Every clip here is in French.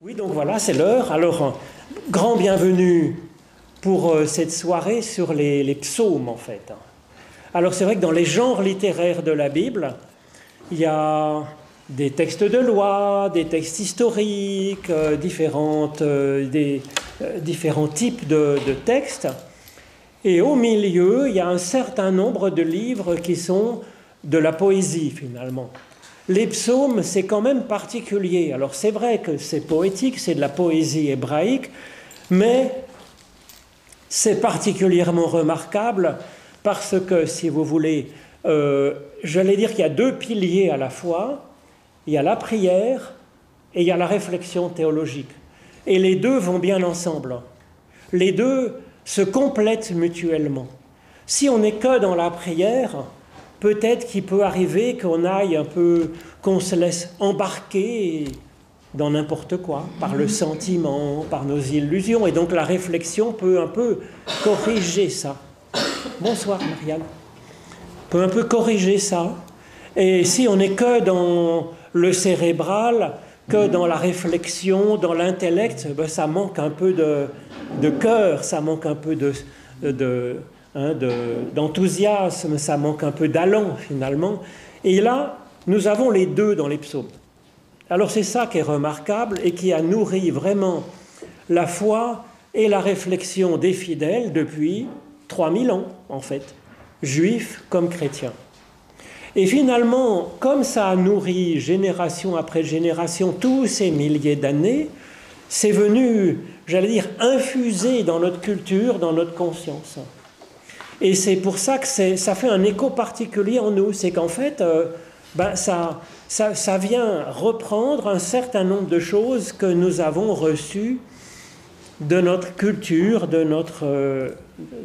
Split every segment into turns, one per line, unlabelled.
Oui, donc voilà, c'est l'heure. Alors, grand bienvenue pour euh, cette soirée sur les, psaumes, en fait. Alors, c'est vrai que dans les genres littéraires de la Bible, il y a des textes de loi, des textes historiques, euh, euh, différents types de textes. Et au milieu, il y a un certain nombre de livres qui sont de la poésie, finalement. Les psaumes, c'est quand même particulier. Alors c'est vrai que c'est poétique, c'est de la poésie hébraïque, mais c'est particulièrement remarquable parce que, si vous voulez, euh, j'allais dire qu'il y a deux piliers à la fois. Il y a la prière et il y a la réflexion théologique. Et les deux vont bien ensemble. Les deux se complètent mutuellement. Si on n'est que dans la prière, peut-être qu'il peut arriver qu'on aille un peu, qu'on se laisse embarquer dans n'importe quoi, par le sentiment, par nos illusions. Et donc la réflexion peut un peu corriger ça. Bonsoir Marianne. Peut un peu corriger ça. Et si on n'est que dans le cérébral, que dans la réflexion, dans l'intellect, ben ça manque un peu de, de cœur, ça manque un peu de, de Hein, d'enthousiasme, ça manque un peu d'allant finalement. Et là, nous avons les deux dans les psaumes. Alors c'est ça qui est remarquable et qui a nourri vraiment la foi et la réflexion des fidèles depuis 3000 ans en fait, juifs comme chrétiens. Et finalement, comme ça a nourri génération après génération tous ces milliers d'années, c'est venu, j'allais dire, infuser dans notre culture, dans notre conscience. Et c'est pour ça que ça fait un écho particulier en nous. C'est qu'en fait, euh, ben, ça, ça, vient reprendre un certain nombre de choses que nous avons reçues de notre culture, de notre, euh,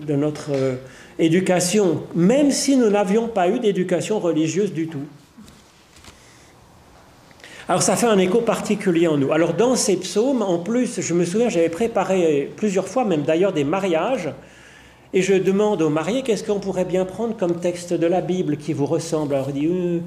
de notre euh, éducation, même si nous n'avions pas eu d'éducation religieuse du tout. Alors ça fait un écho particulier en nous. Alors dans ces psaumes, en plus, je me souviens, j'avais préparé plusieurs fois, même d'ailleurs des mariages, et je demande aux mariés qu'est-ce qu'on pourrait bien prendre comme texte de la Bible qui vous ressemble? Alors il dit, euh,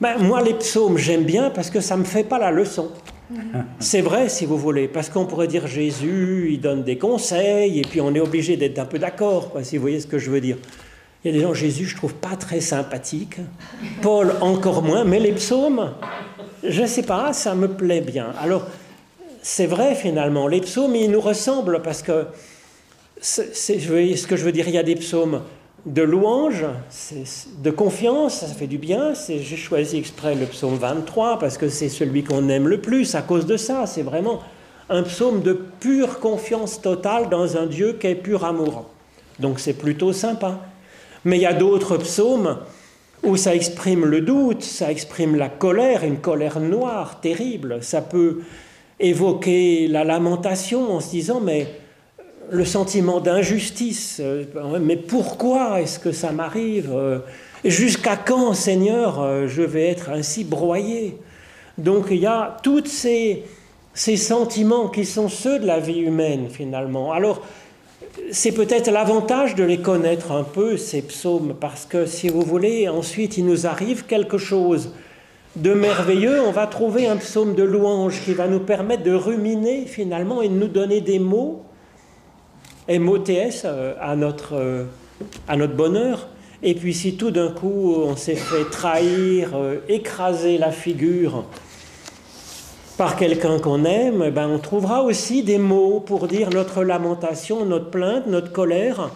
ben, moi les psaumes j'aime bien parce que ça ne me fait pas la leçon. C'est vrai si vous voulez, parce qu'on pourrait dire Jésus, il donne des conseils, et puis on est obligé d'être un peu d'accord, si vous voyez ce que je veux dire. Il y a des gens, Jésus, je trouve pas très sympathique, Paul encore moins, mais les psaumes, je ne sais pas, ça me plaît bien. Alors, c'est vrai finalement, les psaumes, ils nous ressemblent parce que ce que je veux dire, il y a des psaumes de louange, de confiance, ça fait du bien. J'ai choisi exprès le psaume 23 parce que c'est celui qu'on aime le plus à cause de ça. C'est vraiment un psaume de pure confiance totale dans un Dieu qui est pur amour. Donc c'est plutôt sympa. Mais il y a d'autres psaumes où ça exprime le doute, ça exprime la colère, une colère noire, terrible. Ça peut évoquer la lamentation en se disant mais le sentiment d'injustice. Euh, mais pourquoi est-ce que ça m'arrive Jusqu'à quand, Seigneur, euh, je vais être ainsi broyé? Donc il y a tous ces, ces sentiments qui sont ceux de la vie humaine, finalement. Alors, c'est peut-être l'avantage de les connaître un peu, ces psaumes, parce que si vous voulez, ensuite il nous arrive quelque chose de merveilleux, on va trouver un psaume de louange qui va nous permettre de ruminer finalement et de nous donner des mots MOTS euh, à notre, euh, à notre bonheur. Et puis si tout d'un coup on s'est fait trahir, euh, écraser la figure par quelqu'un qu'on aime, ben on trouvera aussi des mots pour dire notre lamentation, notre plainte, notre colère.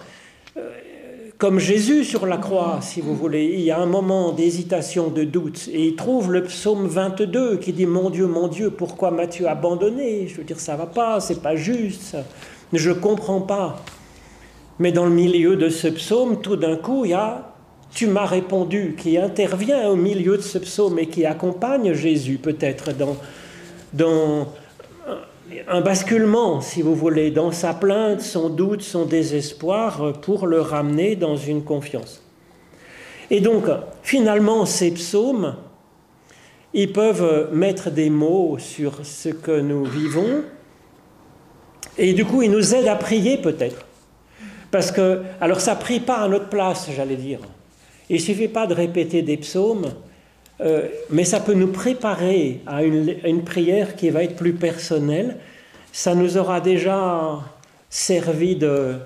Comme Jésus sur la croix, si vous voulez, il y a un moment d'hésitation, de doute, et il trouve le psaume 22 qui dit Mon Dieu, mon Dieu, pourquoi m'as-tu abandonné? Je veux dire, ça va pas, c'est pas juste je ne comprends pas. Mais dans le milieu de ce psaume, tout d'un coup, il y a Tu m'as répondu qui intervient au milieu de ce psaume et qui accompagne Jésus peut-être dans, un basculement, si vous voulez, dans sa plainte, son doute, son désespoir, pour le ramener dans une confiance. Et donc, finalement, ces psaumes, ils peuvent mettre des mots sur ce que nous vivons, et du coup, il nous aide à prier peut-être. Parce que, alors ça prie pas à notre place, j'allais dire. Il suffit pas de répéter des psaumes. euh, mais ça peut nous préparer à une, prière qui va être plus personnelle. Ça nous aura déjà servi de,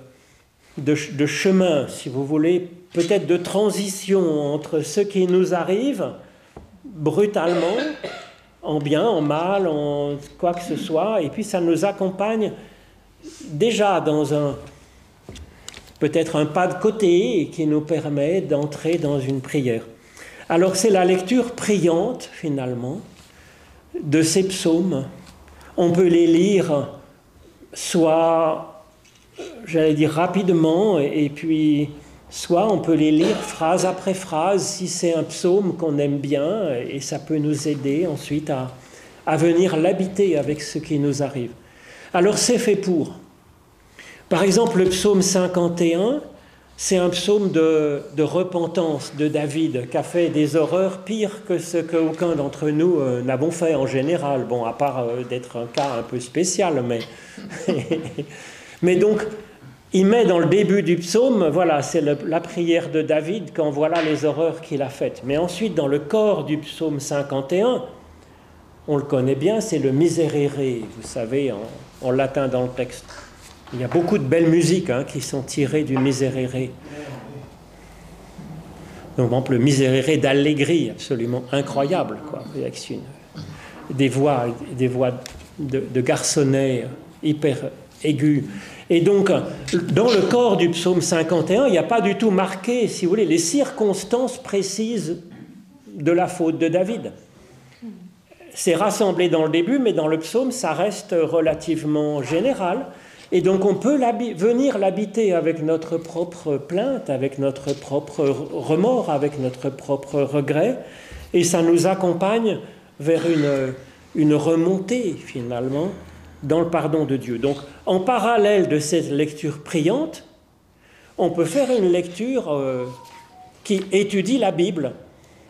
chemin, si vous voulez, peut-être de transition entre ce qui nous arrive brutalement, en bien, en mal, en quoi que ce soit, et puis ça nous accompagne déjà dans un peut-être un pas de côté qui nous permet d'entrer dans une prière. Alors c'est la lecture priante finalement de ces psaumes. On peut les lire soit, j'allais dire rapidement, et puis soit on peut les lire phrase après phrase si c'est un psaume qu'on aime bien, et ça peut nous aider ensuite à, à venir l'habiter avec ce qui nous arrive. Alors c'est fait pour. Par exemple, le psaume 51, c'est un psaume de, repentance de David qui a fait des horreurs pires que ce qu'aucun d'entre nous euh, n'avons fait en général. Bon, à part euh, d'être un cas un peu spécial, mais. mais donc, il met dans le début du psaume, voilà, c'est la prière de David quand voilà les horreurs qu'il a faites. Mais ensuite, dans le corps du psaume 51, on le connaît bien, c'est le miserere, vous savez, en latin dans le texte. Il y a beaucoup de belles musiques hein, qui sont tirées du Miserere. Donc, exemple, le Miserere d'Allegri, absolument incroyable, quoi, avec des voix, des voix de, de garçonnet hyper aiguës. Et donc, dans le corps du psaume 51, il n'y a pas du tout marqué, si vous voulez, les circonstances précises de la faute de David. C'est rassemblé dans le début, mais dans le psaume, ça reste relativement général. Et donc on peut venir l'habiter avec notre propre plainte, avec notre propre remords, avec notre propre regret, et ça nous accompagne vers une, une remontée finalement dans le pardon de Dieu. Donc en parallèle de cette lecture priante, on peut faire une lecture euh, qui étudie la Bible.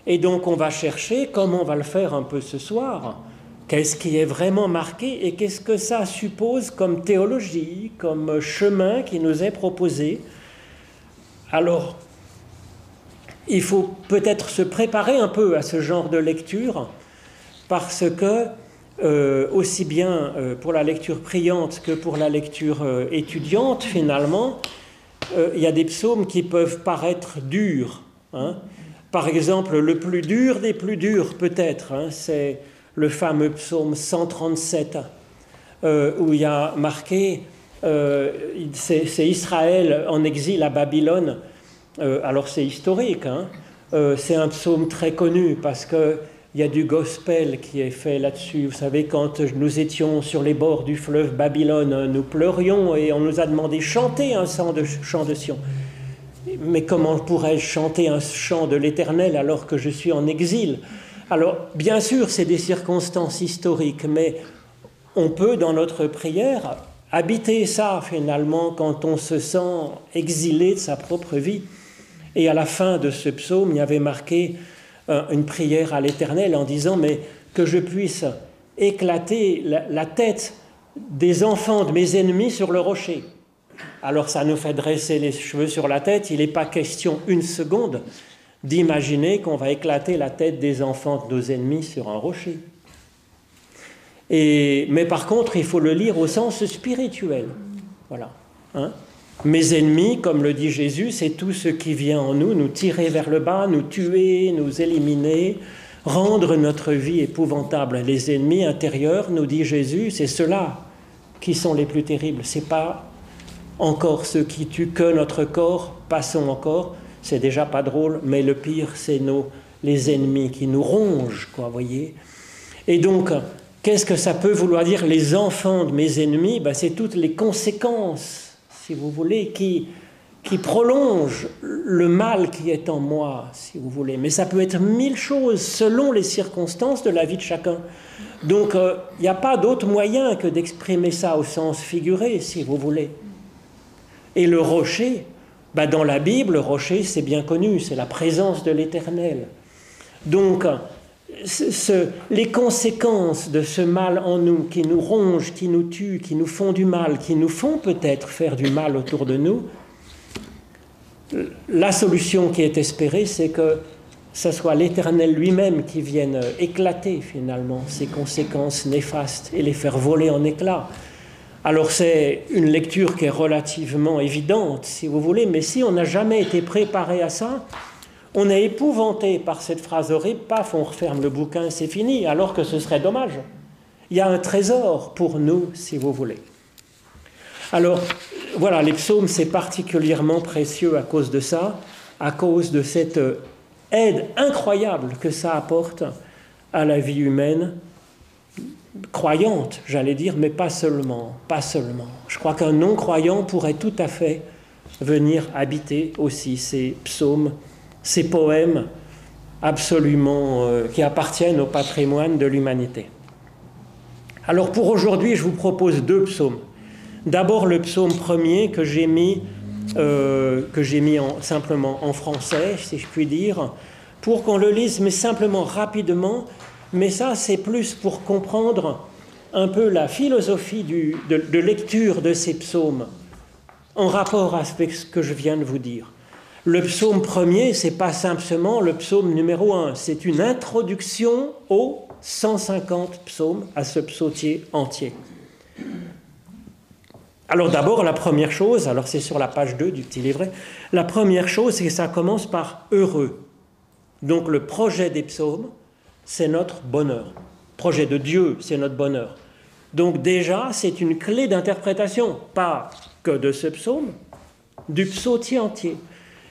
Et donc on va chercher, comme on va le faire un peu ce soir, Qu'est-ce qui est vraiment marqué et qu'est-ce que ça suppose comme théologie, comme chemin qui nous est proposé Alors, il faut peut-être se préparer un peu à ce genre de lecture parce que euh, aussi bien euh, pour la lecture priante que pour la lecture euh, étudiante, finalement, il y a des psaumes qui peuvent paraître durs. Hein. Par exemple, le plus dur des plus durs, peut-être, hein, c'est le fameux psaume 137, euh, où il y a marqué, euh, c'est Israël en exil à Babylone, euh, alors c'est historique, hein. c'est un psaume très connu parce que il y a du gospel qui est fait là-dessus. Vous savez, quand nous étions sur les bords du fleuve Babylone, nous pleurions et on nous a demandé chanter un chant de, chant de Sion. Mais comment pourrais-je chanter un chant de l'Éternel alors que je suis en exil? Alors, bien sûr, c'est des circonstances historiques, mais on peut, dans notre prière, habiter ça finalement quand on se sent exilé de sa propre vie. Et à la fin de ce psaume, il y avait marqué euh, une prière à l'Éternel en disant, mais que je puisse éclater la, tête des enfants de mes ennemis sur le rocher. Alors ça nous fait dresser les cheveux sur la tête, il n'est pas question une seconde d'imaginer qu'on va éclater la tête des enfants de nos ennemis sur un rocher. Et, mais par contre, il faut le lire au sens spirituel. Voilà. Hein. Mes ennemis, comme le dit Jésus, c'est tout ce qui vient en nous, nous tirer vers le bas, nous tuer, nous éliminer, rendre notre vie épouvantable. Les ennemis intérieurs, nous dit Jésus, c'est ceux-là qui sont les plus terribles. C'est pas encore ceux qui tuent que notre corps, passons encore, c'est déjà pas drôle, mais le pire, c'est nos, les ennemis qui nous rongent, quoi, voyez. Et donc, qu'est-ce que ça peut vouloir dire les enfants de mes ennemis? Ben, C'est toutes les conséquences, si vous voulez, qui, qui prolongent le mal qui est en moi, si vous voulez. Mais ça peut être mille choses selon les circonstances de la vie de chacun. Donc, euh, il n'y a pas d'autre moyen que d'exprimer ça au sens figuré, si vous voulez. Et le rocher, bah, dans la Bible, rocher, c'est bien connu, c'est la présence de l'Éternel. Donc, les conséquences de ce mal en nous, qui nous ronge, qui nous tue, qui nous font du mal, qui nous font peut-être faire du mal autour de nous, la solution qui est espérée, c'est que ce soit l'Éternel lui-même qui vienne éclater finalement ces conséquences néfastes et les faire voler en éclats. Alors c'est une lecture qui est relativement évidente, si vous voulez, mais si on n'a jamais été préparé à ça, on est épouvanté par cette phrase horrible, paf, on referme le bouquin, c'est fini, alors que ce serait dommage. Il y a un trésor pour nous, si vous voulez. Alors, voilà, les psaumes, c'est particulièrement précieux à cause de ça, à cause de cette aide incroyable que ça apporte à la vie humaine, croyante, j'allais dire, mais pas seulement, pas seulement. Je crois qu'un non-croyant pourrait tout à fait venir habiter aussi ces psaumes, ces poèmes absolument euh, qui appartiennent au patrimoine de l'humanité. Alors pour aujourd'hui, je vous propose deux psaumes. D'abord le psaume premier que j'ai mis, euh, que j'ai mis simplement en français, si je puis dire, pour qu'on le lise, mais simplement rapidement. Mais ça, c'est plus pour comprendre un peu la philosophie de, lecture de ces psaumes en rapport avec ce que je viens de vous dire. Le psaume premier, c'est pas simplement le psaume numéro un, c'est une introduction aux 150 psaumes, à ce psautier entier. Alors d'abord, la première chose, alors c'est sur la page 2 du petit livret, la première chose, c'est que ça commence par heureux. Donc le projet des psaumes, c'est notre bonheur. Projet de Dieu, c'est notre bonheur. Donc déjà, c'est une clé d'interprétation, pas que de ce psaume, du psautier entier.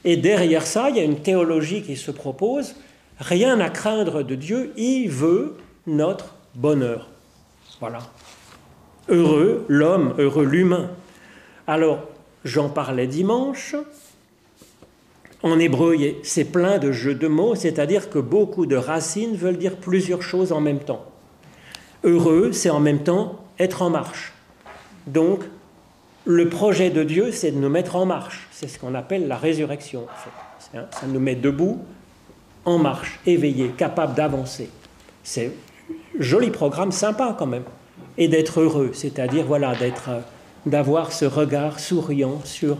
Et derrière ça, il y a une théologie qui se propose. Rien à craindre de Dieu, il veut notre bonheur. Voilà. Heureux l'homme, heureux l'humain. Alors, j'en parlais dimanche. En hébreu, c'est plein de jeux de mots, c'est-à-dire que beaucoup de racines veulent dire plusieurs choses en même temps. Heureux, c'est en même temps être en marche. Donc, le projet de Dieu, c'est de nous mettre en marche. C'est ce qu'on appelle la résurrection. Ça nous met debout, en marche, éveillés, capables d'avancer. C'est joli programme, sympa quand même et d'être heureux, c'est-à-dire voilà, d'être, euh, d'avoir ce regard souriant sur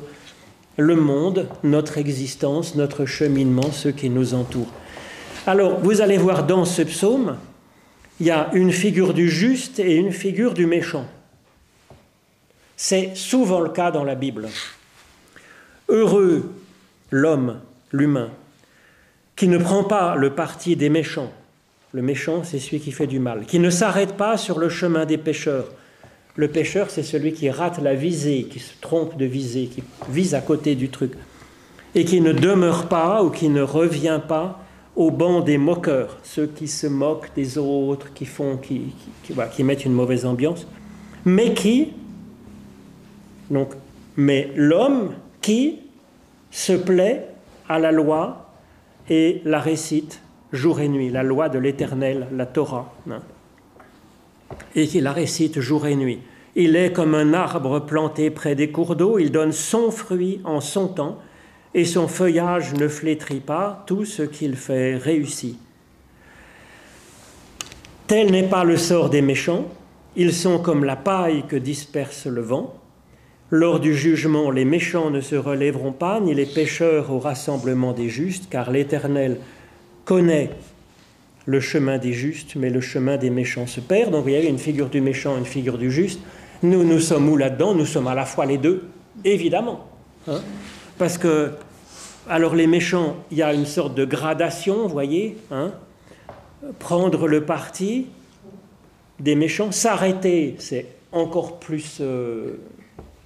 le monde, notre existence, notre cheminement, ceux qui nous entourent. Alors, vous allez voir dans ce psaume, il y a une figure du juste et une figure du méchant. C'est souvent le cas dans la Bible. Heureux l'homme, l'humain, qui ne prend pas le parti des méchants, le méchant, c'est celui qui fait du mal, qui ne s'arrête pas sur le chemin des pécheurs. Le pécheur, c'est celui qui rate la visée, qui se trompe de visée, qui vise à côté du truc, et qui ne demeure pas ou qui ne revient pas au banc des moqueurs, ceux qui se moquent des autres, qui font, qui, qui, mettent une mauvaise ambiance, mais qui, donc, mais l'homme qui se plaît à la loi et la récite jour et nuit, la loi de l'Éternel, la Torah, hein, et qui la récite jour et nuit. Il est comme un arbre planté près des cours d'eau, il donne son fruit en son temps, et son feuillage ne flétrit pas, tout ce qu'il fait réussit. Tel n'est pas le sort des méchants, ils sont comme la paille que disperse le vent. Lors du jugement, les méchants ne se relèveront pas, ni les pécheurs au rassemblement des justes, car l'Éternel connaît le chemin des justes, mais le chemin des méchants se perd. Donc y a une figure du méchant, une figure du juste. Nous, nous sommes où là-dedans? Nous sommes à la fois les deux, évidemment. Hein? Parce que, alors les méchants, il y a une sorte de gradation, vous voyez hein? Prendre le parti des méchants, s'arrêter, c'est encore plus euh,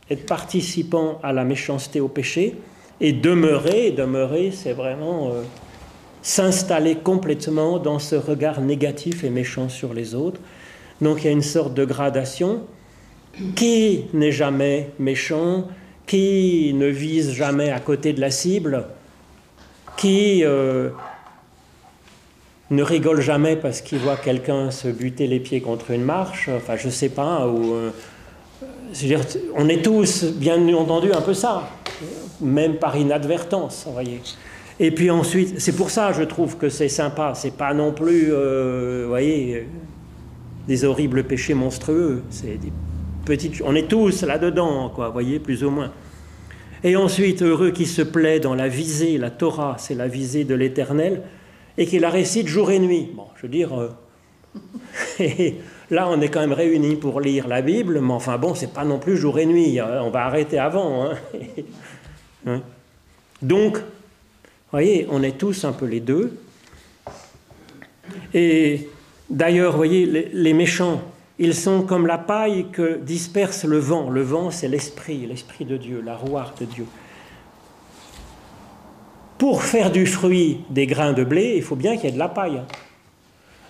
être participant à la méchanceté, au péché, et demeurer, demeurer, c'est vraiment... Euh, s'installer complètement dans ce regard négatif et méchant sur les autres. Donc il y a une sorte de gradation. Qui n'est jamais méchant? Qui ne vise jamais à côté de la cible? Qui euh, ne rigole jamais parce qu'il voit quelqu'un se buter les pieds contre une marche? Enfin, je sais pas. Euh, on est tous, bien entendu, un peu ça, même par inadvertance, vous voyez. Et puis ensuite, c'est pour ça, je trouve que c'est sympa. C'est pas non plus, euh, vous voyez, des horribles péchés monstrueux. C'est des petites. On est tous là-dedans, quoi. Vous voyez, plus ou moins. Et ensuite, heureux qui se plaît dans la visée, la Torah, c'est la visée de l'Éternel. et qui la récite jour et nuit. Bon, je veux dire, euh, là on est quand même réunis pour lire la Bible, mais enfin bon, c'est pas non plus jour et nuit, hein. on va arrêter avant. Hein. Hein. Donc, voyez, on est tous un peu les deux. Et d'ailleurs, voyez, les méchants, ils sont comme la paille que disperse le vent. Le vent, c'est l'esprit, l'esprit de Dieu, la rouarde de Dieu. Pour faire du fruit des grains de blé, il faut bien qu'il y ait de la paille.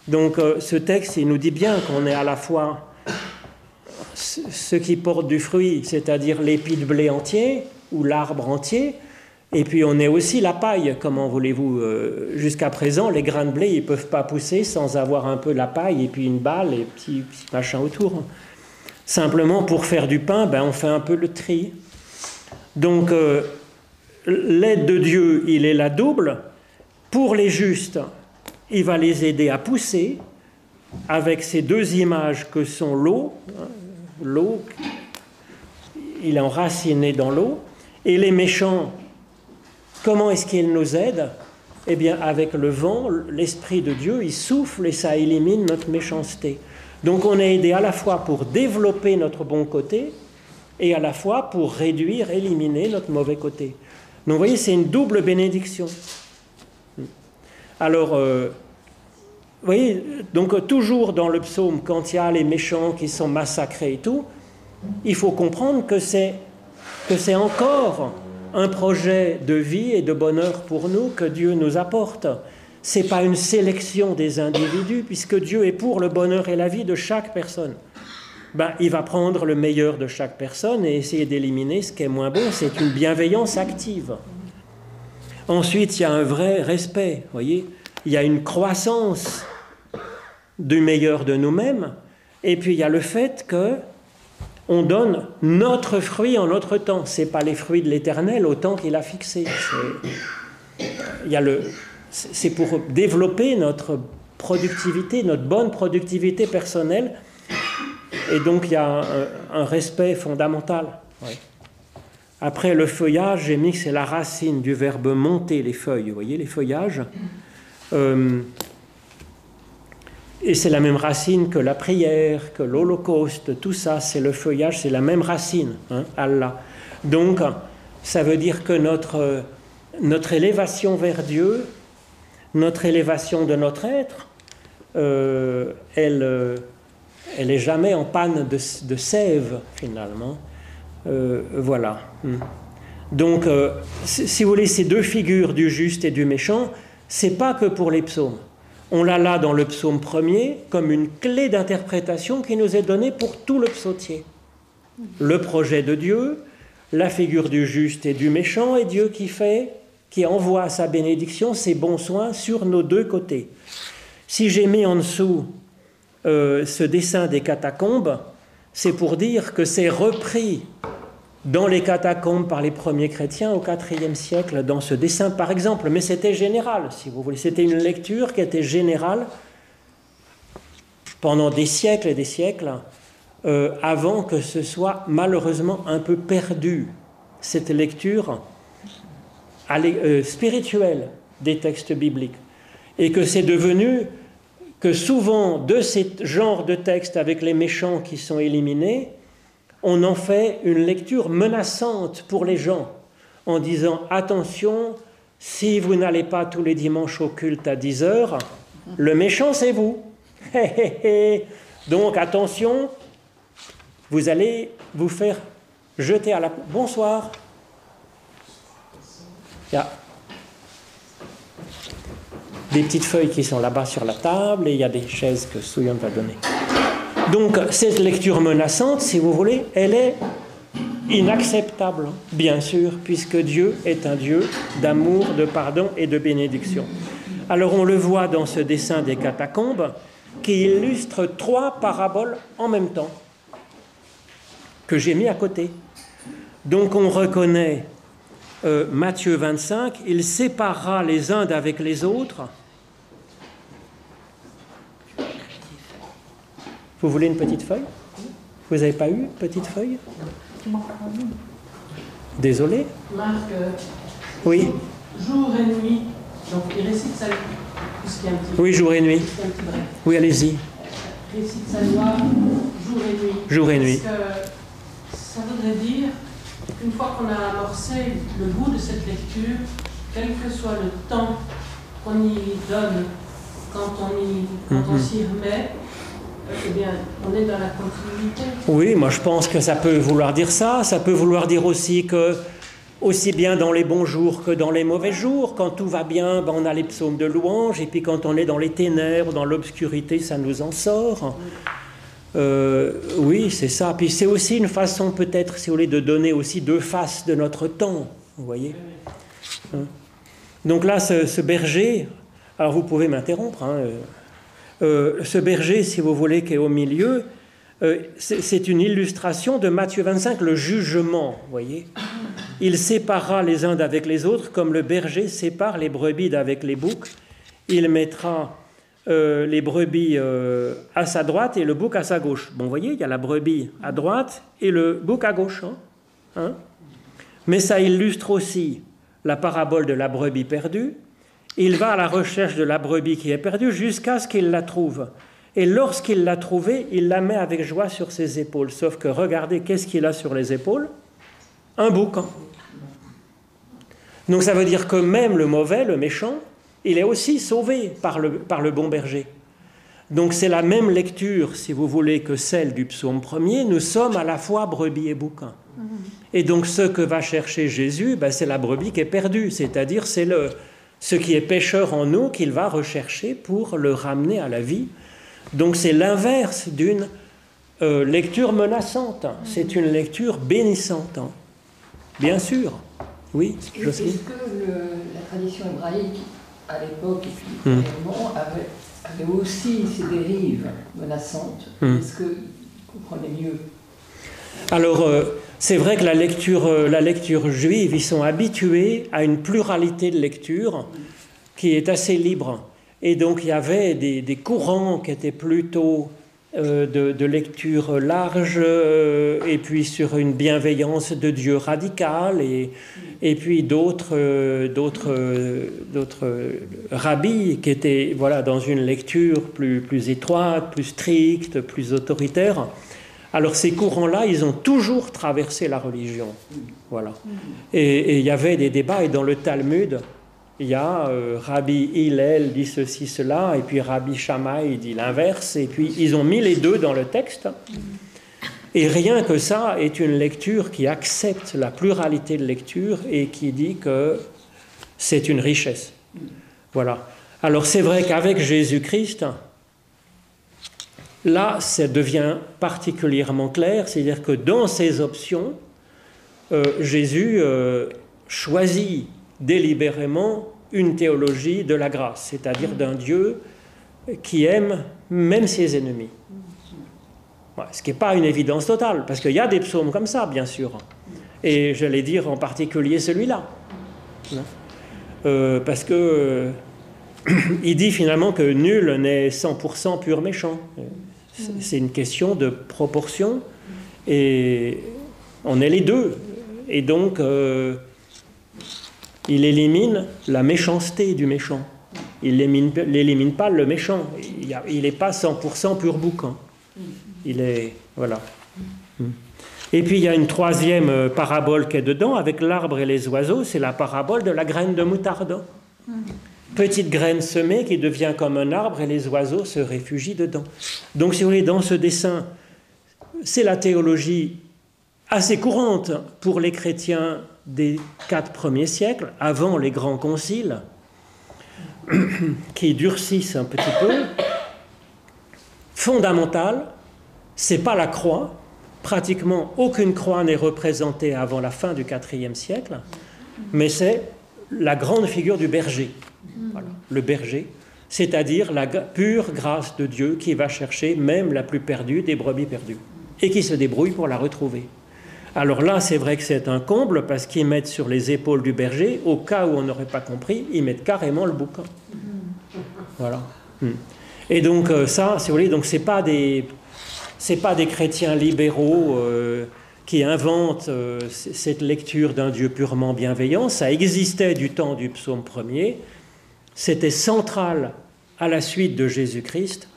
Donc euh, ce texte, il nous dit bien qu'on est à la fois ceux qui portent du fruit, c'est-à-dire l'épi de blé entier ou l'arbre entier, et puis on est aussi la paille, comment voulez-vous euh, Jusqu'à présent, les grains de blé, ils ne peuvent pas pousser sans avoir un peu la paille et puis une balle et petit, petit machin autour. Simplement, pour faire du pain, ben, on fait un peu le tri. Donc, euh, l'aide de Dieu, il est la double. Pour les justes, il va les aider à pousser avec ces deux images que sont l'eau, hein, l'eau, il est enraciné dans l'eau, et les méchants, comment est-ce qu'il nous aide? Eh bien, avec le vent, l'Esprit de Dieu, il souffle et ça élimine notre méchanceté. Donc on est aidé à la fois pour développer notre bon côté et à la fois pour réduire, éliminer notre mauvais côté. Donc vous voyez, c'est une double bénédiction. Alors, euh, vous voyez, donc toujours dans le psaume, quand il y a les méchants qui sont massacrés et tout, il faut comprendre que c'est, que c'est encore un projet de vie et de bonheur pour nous que Dieu nous apporte. Ce n'est pas une sélection des individus, puisque Dieu est pour le bonheur et la vie de chaque personne. Ben, il va prendre le meilleur de chaque personne et essayer d'éliminer ce qui est moins bon. C'est une bienveillance active. Ensuite, il y a un vrai respect, voyez. Il y a une croissance du meilleur de nous-mêmes. Et puis, il y a le fait que on donne notre fruit en notre temps. Ce n'est pas les fruits de l'Éternel au temps qu'il a fixé. C'est pour développer notre productivité, notre bonne productivité personnelle et donc il y a un, respect fondamental. Après le feuillage, j'ai mis que c'est la racine du verbe monter les feuilles. Vous voyez les feuillages euh, Et c'est la même racine que la prière, que l'holocauste, tout ça, c'est le feuillage, c'est la même racine, hein, Allah. Donc, ça veut dire que notre, notre élévation vers Dieu, notre élévation de notre être, euh, elle elle n'est jamais en panne de, sève, finalement. Euh, voilà. Hmm. Donc, euh, si vous voulez, ces deux figures du juste et du méchant, c'est pas que pour les psaumes. On l'a là dans le psaume premier comme une clé d'interprétation qui nous est donnée pour tout le psautier. Le projet de Dieu, la figure du juste et du méchant, et Dieu qui fait, qui envoie sa bénédiction, ses bons soins sur nos deux côtés. Si j'ai mis en dessous euh, ce dessin des catacombes, c'est pour dire que c'est repris dans les catacombes par les premiers chrétiens au IVe siècle, dans ce dessin par exemple, mais c'était général, si vous voulez. C'était une lecture qui était générale pendant des siècles et des siècles, euh, avant que ce soit malheureusement un peu perdu, cette lecture euh, spirituelle des textes bibliques, et que c'est devenu que souvent de ces genres de textes avec les méchants qui sont éliminés, on en fait une lecture menaçante pour les gens en disant attention, si vous n'allez pas tous les dimanches au culte à 10 heures, le méchant c'est vous. Donc attention, vous allez vous faire jeter à la... Bonsoir des petites feuilles qui sont là-bas sur la table et il y a des chaises que Souillon va donner. Donc cette lecture menaçante, si vous voulez, elle est inacceptable, bien sûr, puisque Dieu est un Dieu d'amour, de pardon et de bénédiction. Alors on le voit dans ce dessin des catacombes qui illustre trois paraboles en même temps que j'ai mis à côté. Donc on reconnaît euh, Matthieu 25, il séparera les uns d'avec les autres Vous voulez une petite feuille Vous n'avez pas eu une petite feuille Désolé
Marc,
oui.
jour et nuit, donc il récite sa vie.
Oui, jour et nuit. Oui, allez-y.
Récite sa loi jour et nuit.
Jour et nuit.
Que ça voudrait dire qu'une fois qu'on a amorcé le goût de cette lecture, quel que soit le temps qu'on y donne, quand on, mhm. s'y remet, on est dans la.
Oui, moi je pense que ça peut vouloir dire ça. Ça peut vouloir dire aussi que aussi bien dans les bons jours que dans les mauvais jours. Quand tout va bien, ben on a les psaumes de louange, et puis quand on est dans les ténèbres, dans l'obscurité, ça nous en sort. Euh, oui, c'est ça. Puis c'est aussi une façon peut-être, si vous voulez, de donner aussi deux faces de notre temps, vous voyez. Hein? Donc là, ce, berger, alors vous pouvez m'interrompre, hein, euh, euh, ce berger, si vous voulez, qui est au milieu, c'est une illustration de Matthieu 25, le jugement, voyez. Il séparera les uns d'avec les autres, comme le berger sépare les brebis d'avec les boucs. Il mettra euh, les brebis euh, à sa droite et le bouc à sa gauche. Bon, vous voyez, il y a la brebis à droite et le bouc à gauche. Hein, hein. Mais ça illustre aussi la parabole de la brebis perdue. Il va à la recherche de la brebis qui est perdue jusqu'à ce qu'il la trouve. Et lorsqu'il l'a trouvée, il la met avec joie sur ses épaules. Sauf que regardez, qu'est-ce qu'il a sur les épaules? Un bouc. Hein. Donc ça veut dire que même le mauvais, le méchant, il est aussi sauvé par le, par le bon berger. Donc c'est la même lecture, si vous voulez, que celle du psaume premier. Nous sommes à la fois brebis et bouquin. Et donc ce que va chercher Jésus, ben, c'est la brebis qui est perdue, c'est-à-dire c'est le, ce qui est pécheur en nous qu'il va rechercher pour le ramener à la vie. Donc c'est l'inverse d'une euh, lecture menaçante, c'est une lecture bénissante, hein. bien sûr. Oui,
Est-ce que la tradition hébraïque, à l'époque, et puis hmm. avait, avait, aussi ces dérives menaçantes? Hmm. Est-ce que vous comprenez mieux?
Alors, euh, c'est vrai que la lecture, euh, la lecture juive, ils sont habitués à une pluralité de lecture qui est assez libre. Et donc, il y avait des, courants qui étaient plutôt euh, de, lecture large, euh, et puis sur une bienveillance de Dieu radicale, et, et puis d'autres, d'autres, d'autres rabbis qui étaient voilà, dans une lecture plus, plus étroite, plus stricte, plus autoritaire. Alors ces courants-là, ils ont toujours traversé la religion. Voilà. Et il y avait des débats, et dans le Talmud, il y a euh, Rabbi Hillel dit ceci, cela, et puis Rabbi Shammai dit l'inverse, et puis ils ont mis les deux dans le texte. Et rien que ça est une lecture qui accepte la pluralité de lecture et qui dit que c'est une richesse. Voilà. Alors c'est vrai qu'avec Jésus-Christ, là, ça devient particulièrement clair, c'est-à-dire que dans ces options, euh, Jésus euh, choisit délibérément une théologie de la grâce, c'est-à-dire d'un Dieu qui aime même ses ennemis. ce qui n'est pas une évidence totale, parce qu'il y a des psaumes comme ça, bien sûr. Et j'allais dire en particulier celui-là. Euh, parce que il dit finalement que nul n'est 100% pur méchant. C'est une question de proportion, et on est les deux. Et donc, euh, il élimine la méchanceté du méchant. Il n'élimine pas le méchant. Il n'est pas 100% pur boucan. Il est. Voilà. Et puis il y a une troisième euh, parabole qui est dedans, avec l'arbre et les oiseaux, c'est la parabole de la graine de moutarde. Petite graine semée qui devient comme un arbre et les oiseaux se réfugient dedans. Donc si vous voulez, dans ce dessin, c'est la théologie assez courante pour les chrétiens des quatre premiers siècles, avant les grands conciles, qui durcissent un petit peu, fondamental, c'est pas la croix. Pratiquement aucune croix n'est représentée avant la fin du IVe siècle, mais c'est la grande figure du berger. Le berger, c'est-à-dire la pure grâce de Dieu qui va chercher même la plus perdue des brebis perdues et qui se débrouille pour la retrouver. Alors là, c'est vrai que c'est un comble parce qu'ils mettent sur les épaules du berger, au cas où on n'aurait pas compris, ils mettent carrément le bouquin. Voilà. Hmm. Et donc euh, ça, si vous voulez, donc c'est pas des c'est pas des chrétiens libéraux euh, qui inventent euh, cette lecture d'un Dieu purement bienveillant. Ça existait du temps du psaume premier. C'était central à la suite de Jésus-Christ,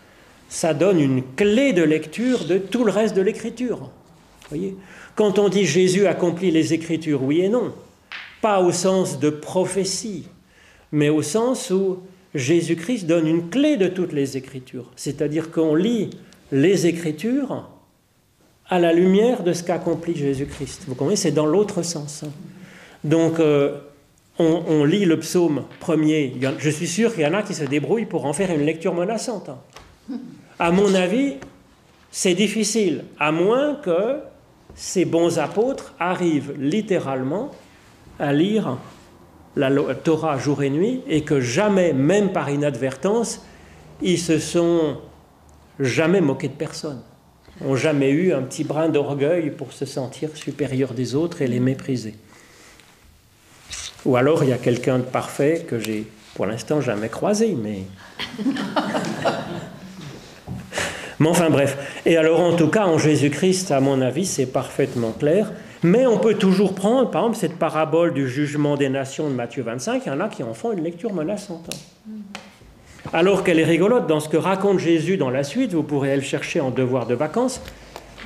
ça donne une clé de lecture de tout le reste de l'écriture. Voyez? Quand on dit Jésus accomplit les écritures, oui et non. Pas au sens de prophétie, mais au sens où Jésus-Christ donne une clé de toutes les écritures. C'est-à-dire qu'on lit les écritures à la lumière de ce qu'accomplit Jésus-Christ. Vous comprenez? C'est dans l'autre sens. Donc, euh, on, lit le psaume premier. Je suis sûr qu'il y en a qui se débrouillent pour en faire une lecture menaçante. Hein. À mon avis, c'est difficile, à moins que ces bons apôtres arrivent littéralement à lire la Torah jour et nuit et que jamais, même par inadvertance, ils se sont jamais moqués de personne, ont jamais eu un petit brin d'orgueil pour se sentir supérieur des autres et les mépriser. Ou alors il y a quelqu'un de parfait que j'ai pour l'instant jamais croisé, mais... mais enfin bref. Et alors en tout cas, en Jésus-Christ, à mon avis, c'est parfaitement clair. Mais on peut toujours prendre, par exemple, cette parabole du jugement des nations de Matthieu 25, il y en a qui en font une lecture menaçante. Alors qu'elle est rigolote dans ce que raconte Jésus dans la suite, vous pourrez le chercher en devoir de vacances,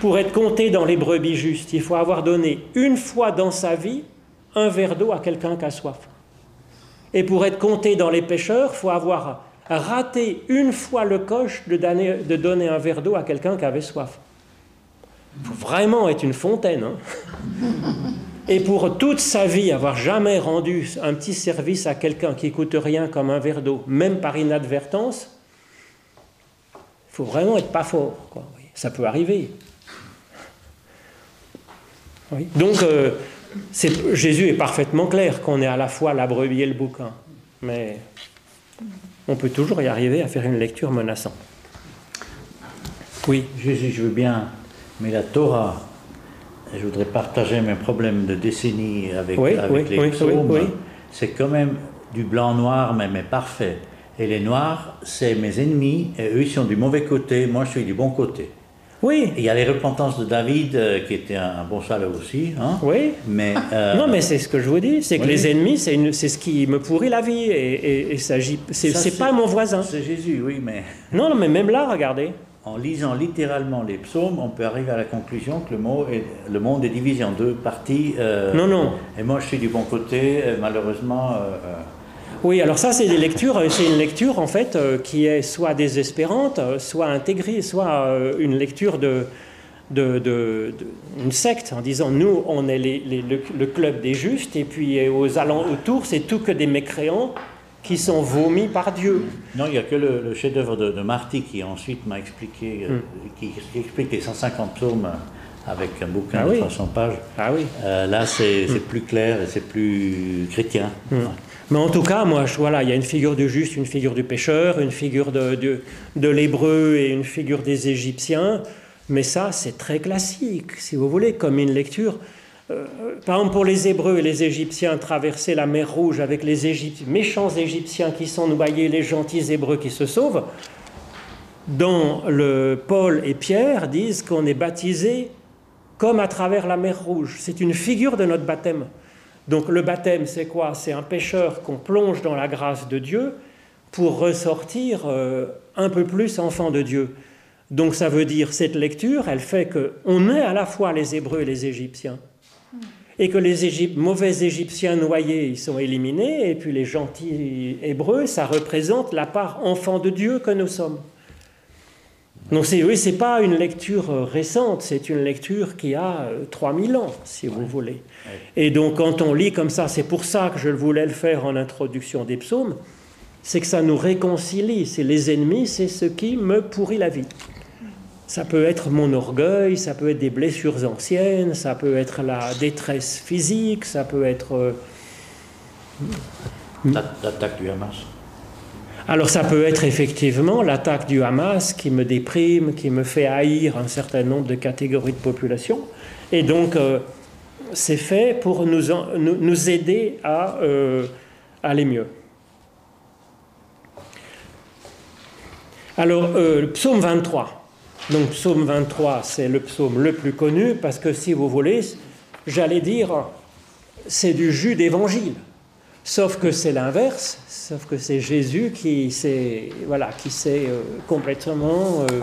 pour être compté dans les brebis justes, il faut avoir donné une fois dans sa vie un verre d'eau à quelqu'un qui a soif. Et pour être compté dans les pêcheurs, faut avoir raté une fois le coche de donner, un verre d'eau à quelqu'un qui avait soif. Faut vraiment être une fontaine. Hein. Et pour toute sa vie, avoir jamais rendu un petit service à quelqu'un qui coûte rien comme un verre d'eau, même par inadvertance, il faut vraiment être pas fort. Ça peut arriver. Donc, euh, Jésus est parfaitement clair qu'on est à la fois la brebis et le bouquin. Mais on peut toujours y arriver à faire une lecture menaçante.
Oui. Jésus, je veux bien mais la Torah, je voudrais partager mes problèmes de décennies avec, les psaumes, c'est quand même du blanc-noir, mais, mais parfait. Et les noirs, c'est mes ennemis, et eux, ils sont du mauvais côté, moi, je suis du bon côté.
Oui.
il y a les repentances de David, euh, qui était un, bon salaud aussi. Hein.
Oui. Mais, euh, non, mais c'est ce que je vous dis, c'est que les ennemis, c'est ce qui me pourrit la vie. Et, et, et c'est pas mon voisin.
C'est Jésus, oui, mais...
Non, non, mais même là, regardez
en lisant littéralement les psaumes, on peut arriver à la conclusion que le, mot est, le monde est divisé en deux parties.
Euh, non, non.
Et moi, je suis du bon côté, malheureusement. Euh, euh.
oui, alors ça, c'est des lectures. C'est une lecture en fait qui est soit désespérante, soit intégrée, soit une lecture de, de, une secte en disant nous, on est le, club des justes, et puis aux alentours, c'est tout que des mécréants qui sont vomis par Dieu.
Non, il n'y a que le, chef-d'œuvre de, Marty qui ensuite m'a expliqué, euh, hmm. qui, explique les 150 tourmes avec un bouquin ah de 300 pages.
Ah oui.
Euh, là, c'est hmm. plus clair et c'est plus chrétien.
Hmm. Mais en tout cas, moi, voilà, il y a une figure du juste, une figure du pécheur, une figure de, l'hébreu et une figure des Égyptiens. Mais ça, c'est très classique, si vous voulez, comme une lecture. Euh, par exemple, pour les Hébreux et les Égyptiens, traverser la mer Rouge avec les méchants Égyptiens qui sont noyés, les gentils Hébreux qui se sauvent, le Paul et Pierre disent qu'on est baptisé comme à travers la mer Rouge. C'est une figure de notre baptême. Donc le baptême, c'est quoi? C'est un pécheur qu'on plonge dans la grâce de Dieu pour ressortir euh, un peu plus enfant de Dieu. Donc ça veut dire, cette lecture, elle fait qu'on est à la fois les Hébreux et les Égyptiens et que les mauvais Égyptiens noyés ils sont éliminés, et puis les gentils Hébreux, ça représente la part enfant de Dieu que nous sommes. Donc c'est, oui, c'est pas une lecture euh, récente, c'est une lecture qui a 3000 euh, ans, si vous voulez. Et donc quand on lit comme ça, c'est pour ça que je voulais le faire en introduction des psaumes, c'est que ça nous réconcilie. C'est les ennemis, c'est ce qui me pourrit la vie. Ça peut être mon orgueil, ça peut être des blessures anciennes, ça peut être la détresse physique, ça peut être... Euh,
l'attaque du Hamas.
Alors ça peut être effectivement l'attaque du Hamas qui me déprime, qui me fait haïr un certain nombre de catégories de population. Et donc euh, c'est fait pour nous, aider à euh, aller mieux. Alors, le psaume 23. Donc psaume 23, c'est le psaume le plus connu parce que si vous voulez, j'allais dire, c'est du jus d'évangile. Sauf que c'est l'inverse, sauf que c'est Jésus qui s'est voilà, euh, complètement euh,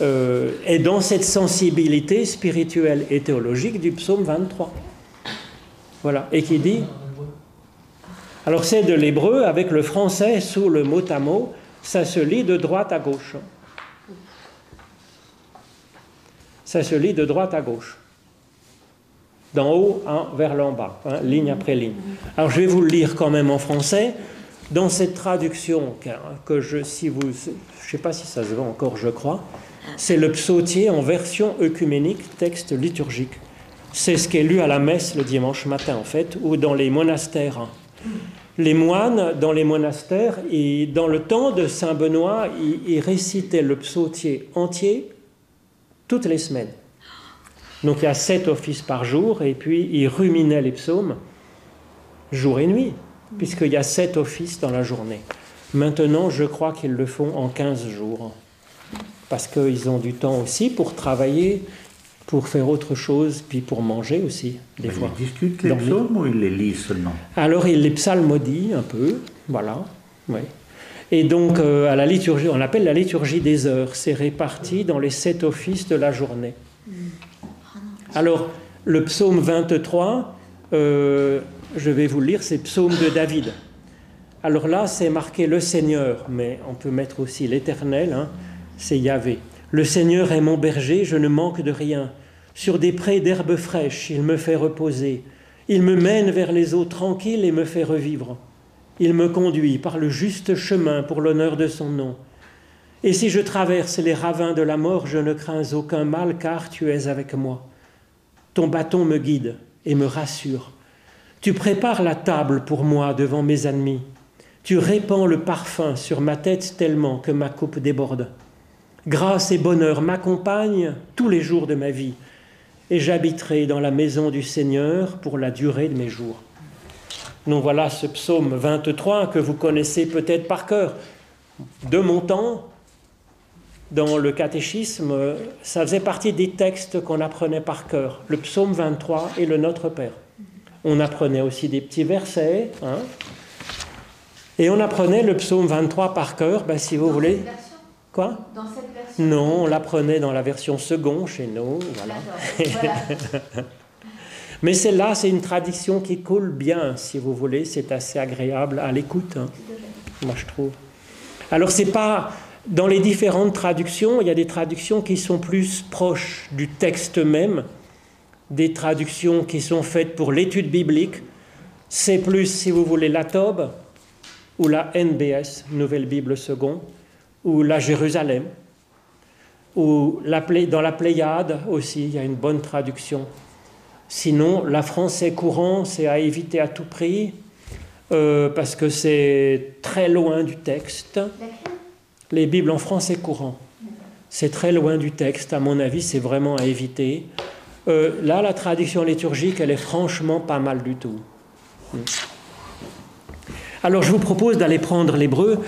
euh, est dans cette sensibilité spirituelle et théologique du psaume 23. Voilà, et qui dit alors c'est de l'hébreu avec le français sous le mot à mot, ça se lit de droite à gauche. Ça se lit de droite à gauche d'en haut vers l'en bas, hein, ligne après ligne. Alors je vais vous le lire quand même en français. Dans cette traduction, que je, je sais pas si ça se voit encore, je crois, c'est le psautier en version œcuménique, texte liturgique. C'est ce qui est lu à la messe le dimanche matin, en fait, ou dans les monastères. Les moines, dans les monastères, et dans le temps de Saint Benoît, ils récitaient le psautier entier toutes les semaines. Donc il y a sept offices par jour, et puis il ruminait les psaumes jour et nuit, puisqu'il y a sept offices dans la journée. Maintenant, je crois qu'ils le font en 15 jours, parce qu'ils ont du temps aussi pour travailler, pour faire autre chose, puis pour manger aussi, des fois.
Ils discutent les psaumes ou ils les lisent seulement?
Alors, ils les psalmodient un peu, voilà, oui. Et donc, euh, à la liturgie, on appelle la liturgie des heures, c'est réparti dans les sept offices de la journée. Alors, le psaume 23, euh, je vais vous le lire, c'est psaume de David. Alors là, c'est marqué le Seigneur, mais on peut mettre aussi l'Éternel, hein, c'est Yahvé. Le Seigneur est mon berger, je ne manque de rien. Sur des prés d'herbes fraîches, il me fait reposer. Il me mène vers les eaux tranquilles et me fait revivre. Il me conduit par le juste chemin pour l'honneur de son nom. Et si je traverse les ravins de la mort, je ne crains aucun mal, car tu es avec moi. Ton bâton me guide et me rassure. Tu prépares la table pour moi devant mes ennemis. Tu répands le parfum sur ma tête tellement que ma coupe déborde. Grâce et bonheur m'accompagnent tous les jours de ma vie, et j'habiterai dans la maison du Seigneur pour la durée de mes jours. Donc voilà ce psaume 23 que vous connaissez peut-être par cœur. De mon temps, dans le catéchisme, ça faisait partie des textes qu'on apprenait par cœur, le psaume 23 et le Notre Père. On apprenait aussi des petits versets, hein. et on apprenait le psaume 23 par cœur, ben, si vous voulez. Quoi? Dans cette version? Non, on l'apprenait dans la version second chez nous. Voilà. Mais celle-là, c'est une tradition qui coule bien, si vous voulez. C'est assez agréable à l'écoute, hein. moi je trouve. Alors, c'est pas dans les différentes traductions, il y a des traductions qui sont plus proches du texte même, des traductions qui sont faites pour l'étude biblique. C'est plus, si vous voulez, la Tobe ou la NBS, Nouvelle Bible Second, ou la Jérusalem, ou dans la Pléiade aussi, il y a une bonne traduction. Sinon, la français courant, c'est à éviter à tout prix, euh, parce que c'est très loin du texte les Bibles en français courant. C'est très loin du texte, à mon avis, c'est vraiment à éviter. Euh, là, la tradition liturgique, elle est franchement pas mal du tout. Alors, je vous propose d'aller prendre l'hébreu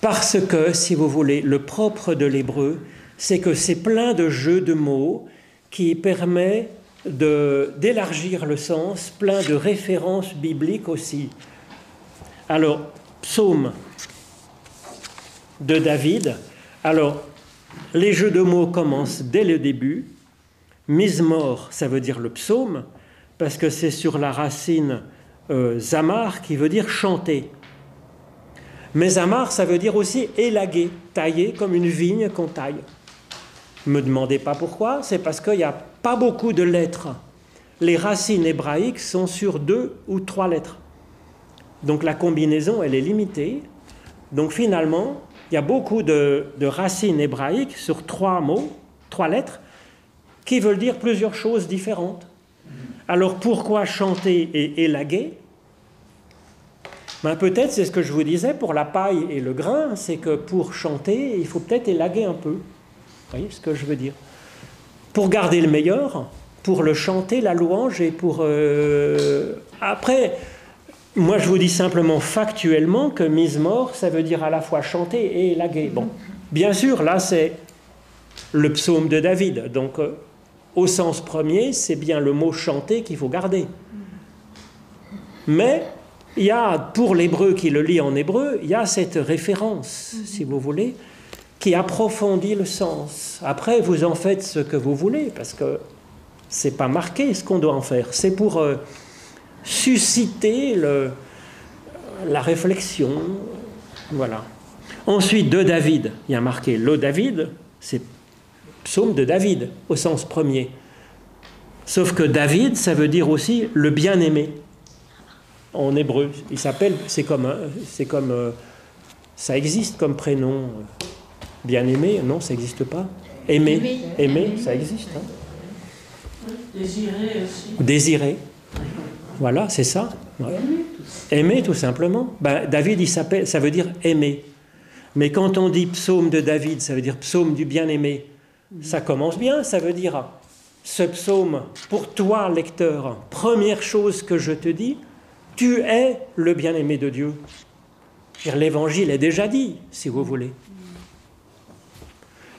parce que, si vous voulez, le propre de l'hébreu, c'est que c'est plein de jeux de mots qui permet d'élargir le sens, plein de références bibliques aussi. Alors, psaume de David. Alors, les jeux de mots commencent dès le début. Mise mort, ça veut dire le psaume, parce que c'est sur la racine euh, zamar qui veut dire chanter. Mais zamar, ça veut dire aussi élaguer, tailler comme une vigne qu'on taille. Me demandez pas pourquoi, c'est parce qu'il n'y a pas beaucoup de lettres. Les racines hébraïques sont sur deux ou trois lettres. Donc la combinaison, elle est limitée. Donc finalement, il y a beaucoup de, racines hébraïques sur trois mots, trois lettres, qui veulent dire plusieurs choses différentes. Alors pourquoi chanter et élaguer? Ben, Peut-être c'est ce que je vous disais pour la paille et le grain, c'est que pour chanter, il faut peut-être élaguer un peu. Vous voyez ce que je veux dire? Pour garder le meilleur, pour le chanter, la louange, et pour... Euh, après, moi, je vous dis simplement factuellement que mise mort, ça veut dire à la fois chanter et élaguer. Bon, bien sûr, là, c'est le psaume de David. Donc, euh, au sens premier, c'est bien le mot chanter qu'il faut garder. Mais il y a, pour l'hébreu qui le lit en hébreu, il y a cette référence, si vous voulez, qui approfondit le sens. Après, vous en faites ce que vous voulez, parce que c'est pas marqué ce qu'on doit en faire. C'est pour euh, susciter le, la réflexion. Voilà. Ensuite, de David, il y a marqué le David, c'est psaume de David au sens premier. Sauf que David, ça veut dire aussi le bien-aimé en hébreu. Il s'appelle, c'est comme, c'est comme, euh, ça existe comme prénom. Euh, bien-aimé, non, ça n'existe pas. Aimé, aimé, ça existe. Hein.
Désiré aussi.
Désiré. Voilà, c'est ça. Aimer, tout simplement. Ben, David, il s'appelle, ça veut dire aimer. Mais quand on dit psaume de David, ça veut dire psaume du bien-aimé. Ça commence bien, ça veut dire ce psaume, pour toi, lecteur, première chose que je te dis, tu es le bien-aimé de Dieu. L'évangile est déjà dit, si vous voulez.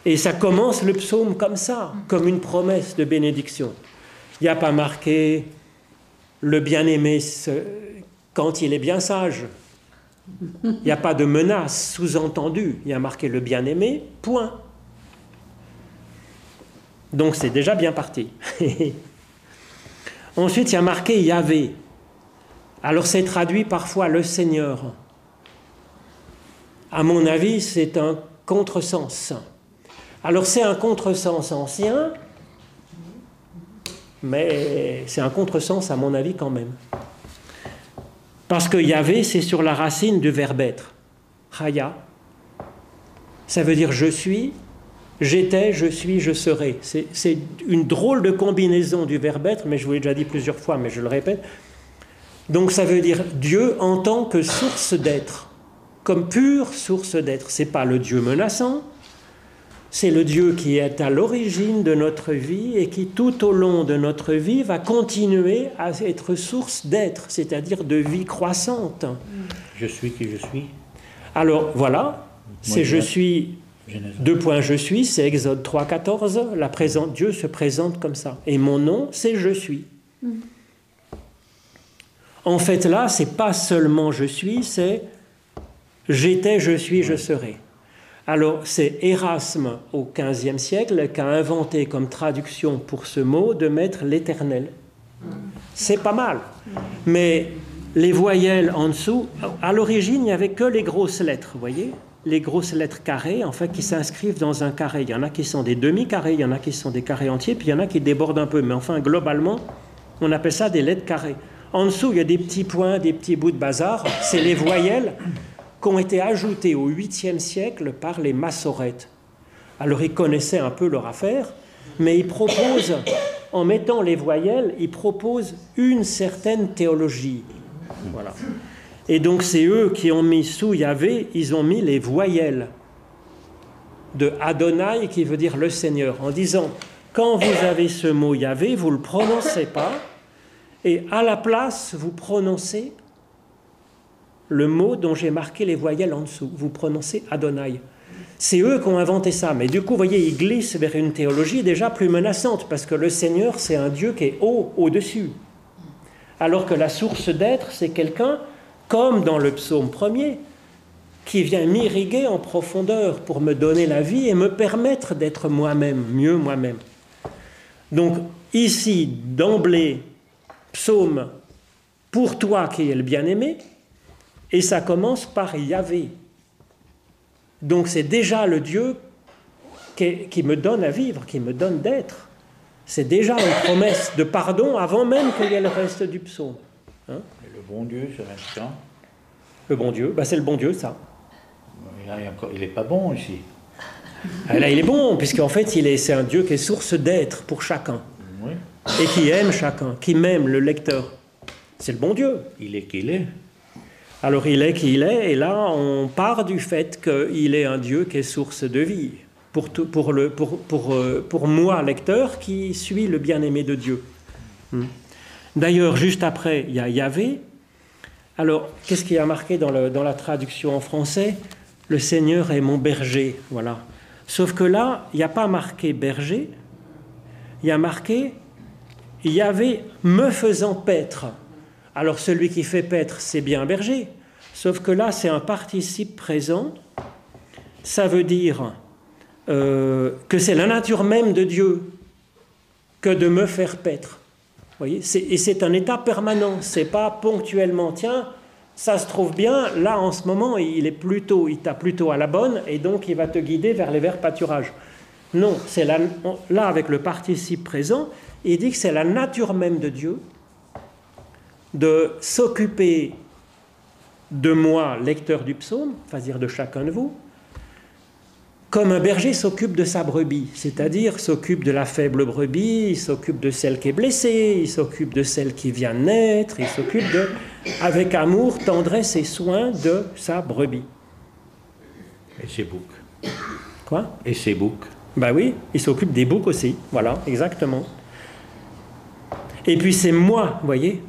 Et ça commence le psaume comme ça, comme une promesse de bénédiction. Il n'y a pas marqué le bien-aimé quand il est bien sage. Il n'y a pas de menace sous-entendue. Il y a marqué le bien-aimé, point. Donc c'est déjà bien parti. Ensuite, il y a marqué Yahvé. Alors c'est traduit parfois le Seigneur. À mon avis, c'est un contresens. Alors c'est un contresens ancien, mais c'est un contresens à mon avis quand même. Parce que Yahvé, c'est sur la racine du verbe être. Chaya. Ça veut dire je suis, j'étais, je suis, je serai. C'est une drôle de combinaison du verbe être, mais je vous l'ai déjà dit plusieurs fois, mais je le répète. Donc ça veut dire Dieu en tant que source d'être, comme pure source d'être. C'est pas le Dieu menaçant, c'est le Dieu qui est à l'origine de notre vie et qui tout au long de notre vie va continuer à être source d'être, c'est-à-dire de vie croissante.
Je suis qui je suis.
Alors voilà, c'est je suis, deux points je suis, c'est Exode 3, 14, la présente, Dieu se présente comme ça. Et mon nom, c'est je suis. En fait là, c'est pas seulement je suis, c'est j'étais, je suis, je serai. Alors c'est Erasme au XVe siècle qui a inventé comme traduction pour ce mot de mettre l'éternel. C'est pas mal. Mais les voyelles en dessous, à l'origine, il n'y avait que les grosses lettres, vous voyez? Les grosses lettres carrées, en fait, qui s'inscrivent dans un carré. Il y en a qui sont des demi-carrés, il y en a qui sont des carrés entiers, puis il y en a qui débordent un peu. Mais enfin, globalement, on appelle ça des lettres carrées. En dessous, il y a des petits points, des petits bouts de bazar. C'est les voyelles qui ont été ajoutés au 8e siècle par les massorettes. Alors ils connaissaient un peu leur affaire, mais ils proposent, en mettant les voyelles, ils proposent une certaine théologie. Voilà. Et donc c'est eux qui ont mis sous Yahvé, ils ont mis les voyelles de Adonai qui veut dire le Seigneur, en disant quand vous avez ce mot Yahvé, vous ne le prononcez pas, et à la place, vous prononcez le mot dont j'ai marqué les voyelles en dessous. Vous prononcez Adonai. C'est eux qui ont inventé ça. Mais du coup, vous voyez, ils glissent vers une théologie déjà plus menaçante, parce que le Seigneur, c'est un Dieu qui est haut, au-dessus. Alors que la source d'être, c'est quelqu'un, comme dans le psaume premier, qui vient m'irriguer en profondeur pour me donner la vie et me permettre d'être moi-même, mieux moi-même. Donc ici, d'emblée, psaume pour toi qui es le bien-aimé, et ça commence par Yahvé. Donc c'est déjà le Dieu qui, me donne à vivre, qui me donne d'être. C'est déjà une promesse de pardon avant même qu'il y ait le reste du psaume.
Hein? Le bon Dieu, sur l'instant
Le bon Dieu, bah c'est le bon Dieu, ça.
il n'est pas bon ici.
Ah, là, il est bon, puisqu'en fait, il est, c'est un Dieu qui est source d'être pour chacun. Et qui aime chacun, qui m'aime le lecteur. C'est le bon Dieu.
Il est qu'il est.
Alors il est qui il est, et là on part du fait qu'il est un Dieu qui est source de vie, pour, le, pour, euh, moi, lecteur, qui suis le bien-aimé de Dieu. Hmm. D'ailleurs, juste après, il y a Yahvé. Alors, qu'est-ce qui a marqué dans, dans la traduction en français? Le Seigneur est mon berger, voilà. Sauf que là, il n'y a pas marqué berger, il y a marqué Yahvé me faisant paître. Alors celui qui fait paître, c'est bien un berger. Sauf que là, c'est un participe présent. Ça veut dire euh, que c'est la nature même de Dieu que de me faire paître. Voyez et c'est un état permanent. C'est pas ponctuellement. Tiens, ça se trouve bien. Là, en ce moment, il est plutôt, il t'a plutôt à la bonne, et donc il va te guider vers les verts pâturages. Non, c'est là, là avec le participe présent. Il dit que c'est la nature même de Dieu de s'occuper de moi, lecteur du psaume, enfin dire de chacun de vous, comme un berger s'occupe de sa brebis, c'est-à-dire s'occupe de la faible brebis, il s'occupe de celle qui est blessée, il s'occupe de celle qui vient naître, il s'occupe de, avec amour, tendresse et soin de sa brebis.
Et ses boucs.
Quoi?
Et ses boucs.
Bah oui, il s'occupe des boucs aussi, voilà, exactement. Et puis c'est moi, vous voyez,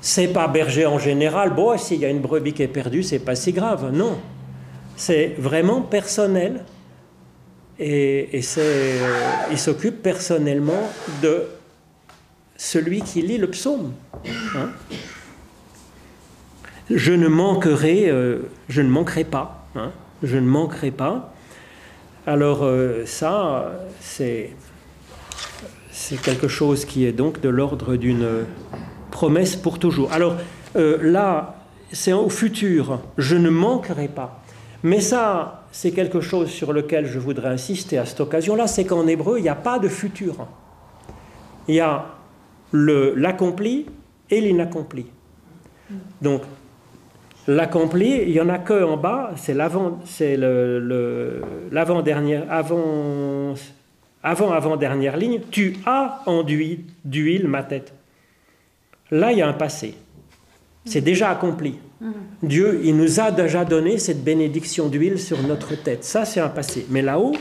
c'est pas berger en général, bon, s'il y a une brebis qui est perdue, c'est pas si grave. Non. C'est vraiment personnel. Et, euh, il s'occupe personnellement de celui qui lit le psaume. Hein. je ne manquerai, euh, je ne manquerai pas. Hein. je ne manquerai pas. Alors euh, ça, c'est quelque chose qui est donc de l'ordre d'une promesse pour toujours. Alors euh, là, c'est au futur, je ne manquerai pas. Mais ça, c'est quelque chose sur lequel je voudrais insister à cette occasion-là, c'est qu'en hébreu, il n'y a pas de futur. Il y a l'accompli et l'inaccompli. Donc, l'accompli, il n'y en a que en bas, c'est l'avant, c'est le, l'avant-dernière, avant, avant, avant-dernière ligne. Tu as enduit d'huile ma tête. Là, il y a un passé. C'est déjà accompli. Dieu, il nous a déjà donné cette bénédiction d'huile sur notre tête. Ça, c'est un passé. Mais là-haut,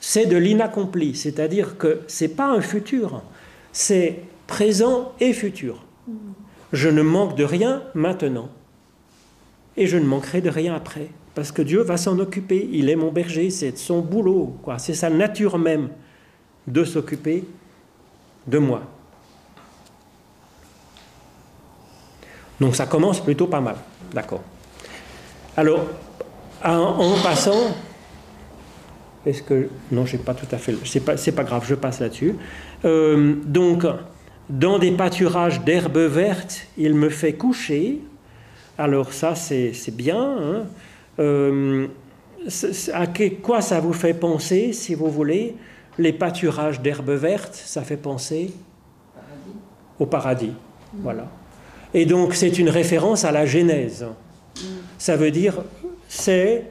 c'est de l'inaccompli. C'est-à-dire que ce n'est pas un futur. C'est présent et futur. Je ne manque de rien maintenant. Et je ne manquerai de rien après. Parce que Dieu va s'en occuper. Il est mon berger. C'est son boulot. C'est sa nature même de s'occuper de moi. Donc ça commence plutôt pas mal. D'accord. Alors, en, passant, est-ce que. Non, je pas tout à fait. C'est pas, pas grave, je passe là-dessus. Euh, donc, dans des pâturages d'herbes vertes, il me fait coucher. Alors, ça, c'est bien. Hein. Euh, à quoi ça vous fait penser, si vous voulez? Les pâturages d'herbes vertes, ça fait penser? Au paradis. Voilà. Et donc c'est une référence à la Genèse. Ça veut dire, c'est,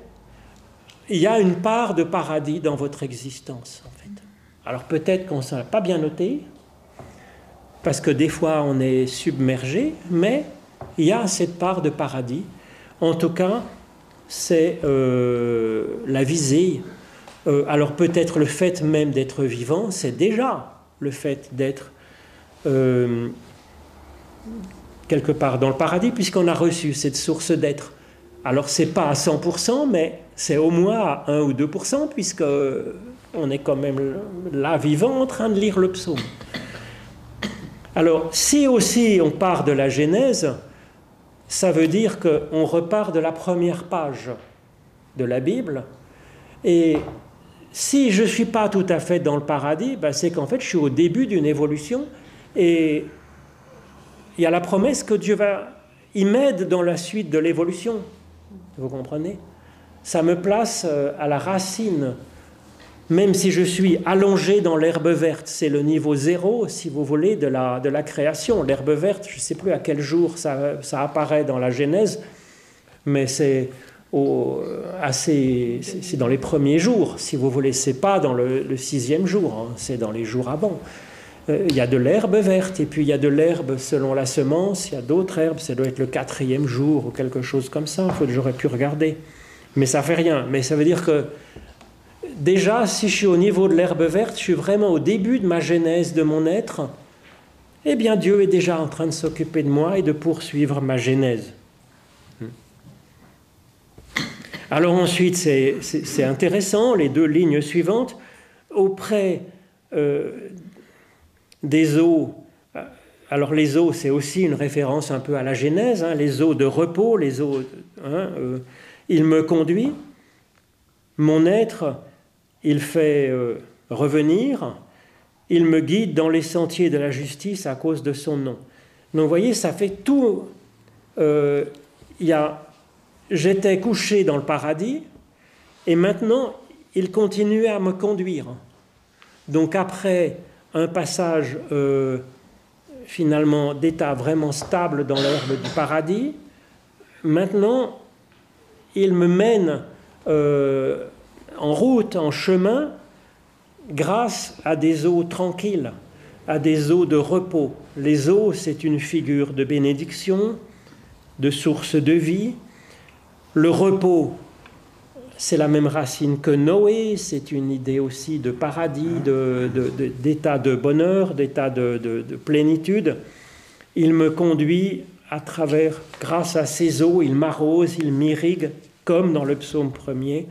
il y a une part de paradis dans votre existence. Alors peut-être qu'on ne pas bien noté, parce que des fois on est submergé, mais il y a cette part de paradis. En tout cas, c'est euh, la visée. Euh, alors peut-être le fait même d'être vivant, c'est déjà le fait d'être euh, quelque part dans le paradis, puisqu'on a reçu cette source d'être. Alors c'est pas à 100%, mais c'est au moins à 1 ou 2%, puisque on est quand même là vivant en train de lire le psaume. Alors si aussi on part de la Genèse, ça veut dire qu'on repart de la première page de la Bible. Et si je ne suis pas tout à fait dans le paradis, ben c'est qu'en fait je suis au début d'une évolution et il y a la promesse que Dieu va, il m'aide dans la suite de l'évolution. Vous comprenez? Ça me place euh, à la racine, même si je suis allongé dans l'herbe verte. C'est le niveau zéro, si vous voulez, de la, de la création. L'herbe verte, je ne sais plus à quel jour ça, ça apparaît dans la Genèse, mais c'est assez, c'est dans les premiers jours, si vous voulez. C'est pas dans le, sixième jour, hein. c'est dans les jours avant. Euh, il y a de l'herbe verte, et puis il y a de l'herbe selon la semence, il y a d'autres herbes, ça doit être le quatrième jour ou quelque chose comme ça, j'aurais pu regarder. Mais ça fait rien. Mais ça veut dire que déjà, si je suis au niveau de l'herbe verte, je suis vraiment au début de ma genèse, de mon être, eh bien Dieu est déjà en train de s'occuper de moi et de poursuivre ma genèse. Alors ensuite, c'est intéressant, les deux lignes suivantes, auprès euh, des eaux, alors les eaux, c'est aussi une référence un peu à la Genèse, hein, les eaux de repos, les eaux. Hein, euh, il me conduit, mon être, il fait euh, revenir, il me guide dans les sentiers de la justice à cause de son nom. Donc vous voyez, ça fait tout. Euh, j'étais couché dans le paradis, et maintenant, il continue à me conduire. Donc après un passage finalement d'état vraiment stable dans l'herbe du paradis, maintenant il me mène euh, en route, en chemin, grâce à des eaux tranquilles, à des eaux de repos. Les eaux, c'est une figure de bénédiction, de source de vie. Le repos, c'est la même racine que Noé, c'est une idée aussi de paradis, d'état de, bonheur, d'état de, plénitude. Il me conduit à travers, grâce à ses eaux, il m'arrose, il m'irrigue, comme dans le psaume premier.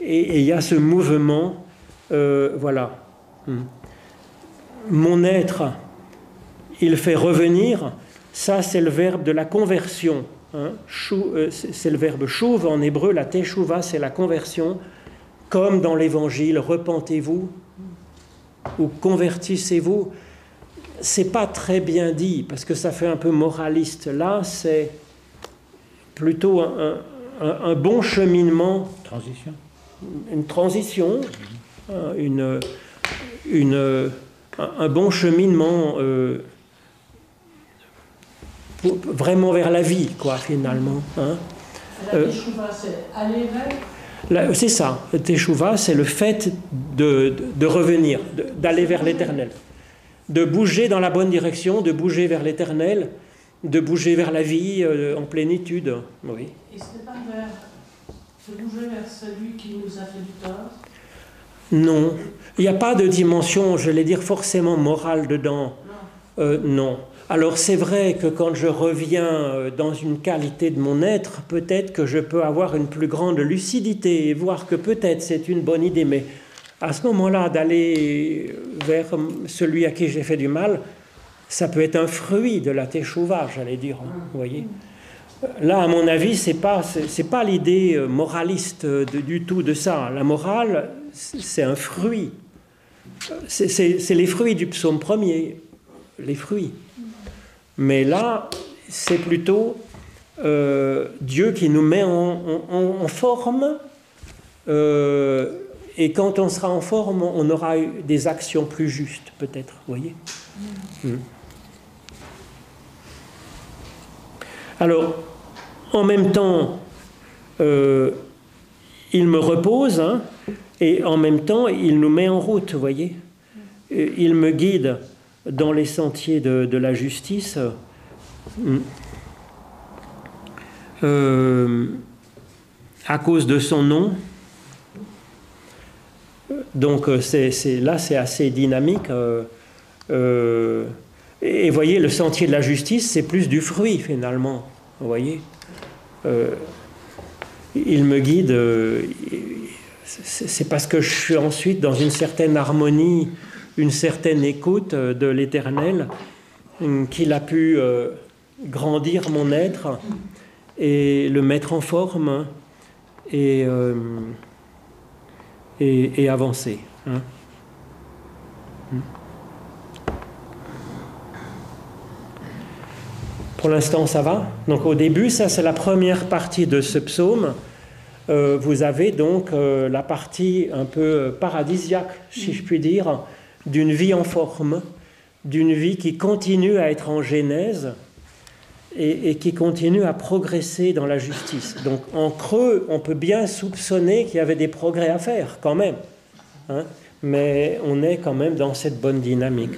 Et, il y a ce mouvement, euh, voilà. Hmm. Mon être, il fait revenir, ça c'est le verbe de la conversion. Hein, euh, c'est le verbe chouve en hébreu, la teshuva, c'est la conversion, comme dans l'évangile, repentez-vous ou convertissez-vous. C'est pas très bien dit parce que ça fait un peu moraliste. Là, c'est plutôt un, bon cheminement.
Transition.
Une transition, hein, une, un, bon cheminement. Euh, vraiment vers la vie, quoi, finalement. Hein.
La euh, c'est aller vers
c'est ça, Teshuva, c'est le fait de, de revenir, d'aller vers l'éternel, de bouger dans la bonne direction, de bouger vers l'éternel, de bouger vers la vie euh, en plénitude. Oui.
Et ce n'est pas vers, de bouger vers celui qui nous a fait du tort?
Non, il n'y a pas de dimension, je vais dire, forcément morale dedans.
Non.
Euh, non. Alors c'est vrai que quand je reviens euh, dans une qualité de mon être, peut-être que je peux avoir une plus grande lucidité et voir que peut-être c'est une bonne idée, mais à ce moment-là, d'aller vers celui à qui j'ai fait du mal, ça peut être un fruit de la teshuva, j'allais dire. Hein, vous voyez Là, à mon avis, c'est pas pas l'idée euh, moraliste du tout de ça. La morale, c'est un fruit. C'est les fruits du psaume premier, les fruits. Mais là, c'est plutôt euh, Dieu qui nous met en, forme. Euh, et quand on sera en forme, on aura des actions plus justes, peut-être. Vous voyez mm. Mm. Alors, en même temps, euh, il me repose, hein, et en même temps, il nous met en route, vous voyez Il me guide dans les sentiers de, la justice, euh, à cause de son nom. Donc euh, c'est, là, c'est assez dynamique. Euh, et voyez, le sentier de la justice, c'est plus du fruit finalement. Vous voyez Il me guide. c'est parce que je suis ensuite dans une certaine harmonie une certaine écoute euh, de l'Éternel, euh, qu'il a pu euh, grandir mon être et le mettre en forme et, avancer. Hein. Pour l'instant, ça va. Donc au début, ça c'est la première partie de ce psaume. vous avez donc la partie un peu paradisiaque, si je puis dire, d'une vie en forme, d'une vie qui continue à être en genèse et, qui continue à progresser dans la justice. Donc en creux, on peut bien soupçonner qu'il y avait des progrès à faire quand même, hein, mais on est quand même dans cette bonne dynamique.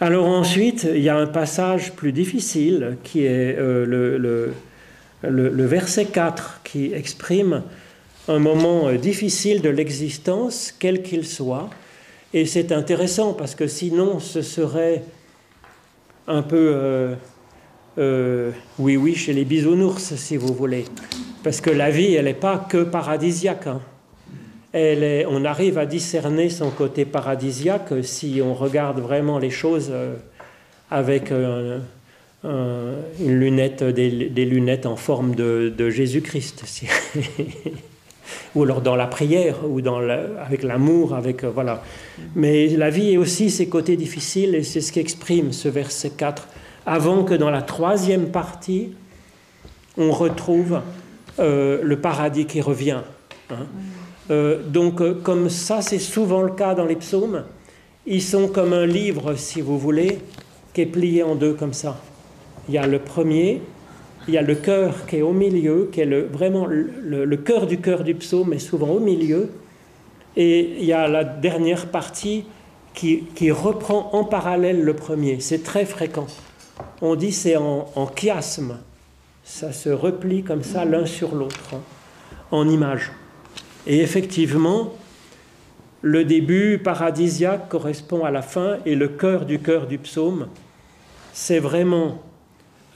Alors ensuite, il y a un passage plus difficile qui est euh, le, le, verset 4 qui exprime un moment euh, difficile de l'existence, quel qu'il soit, et c'est intéressant parce que sinon ce serait un peu euh, euh, oui oui chez les bisounours si vous voulez. Parce que la vie, elle n'est pas que paradisiaque. Hein. On arrive à discerner son côté paradisiaque si on regarde vraiment les choses euh, avec des, lunettes en forme de, Jésus-Christ. ou alors dans la prière, ou dans avec l'amour, avec voilà. Mais la vie est aussi ses côtés difficiles, et c'est ce qu'exprime ce verset 4, avant que dans la troisième partie, on retrouve euh, le paradis qui revient. Hein. Euh, donc, euh, comme ça, c'est souvent le cas dans les psaumes, ils sont comme un livre, si vous voulez, qui est plié en deux comme ça. Il y a le premier, il y a le cœur qui est au milieu, qui est le, vraiment le, cœur du cœur du psaume, est souvent au milieu, et il y a la dernière partie qui, reprend en parallèle le premier. C'est très fréquent. On dit c'est en, chiasme, ça se replie comme ça l'un sur l'autre, hein, en image. Et effectivement, le début paradisiaque correspond à la fin et le cœur du cœur du psaume, c'est vraiment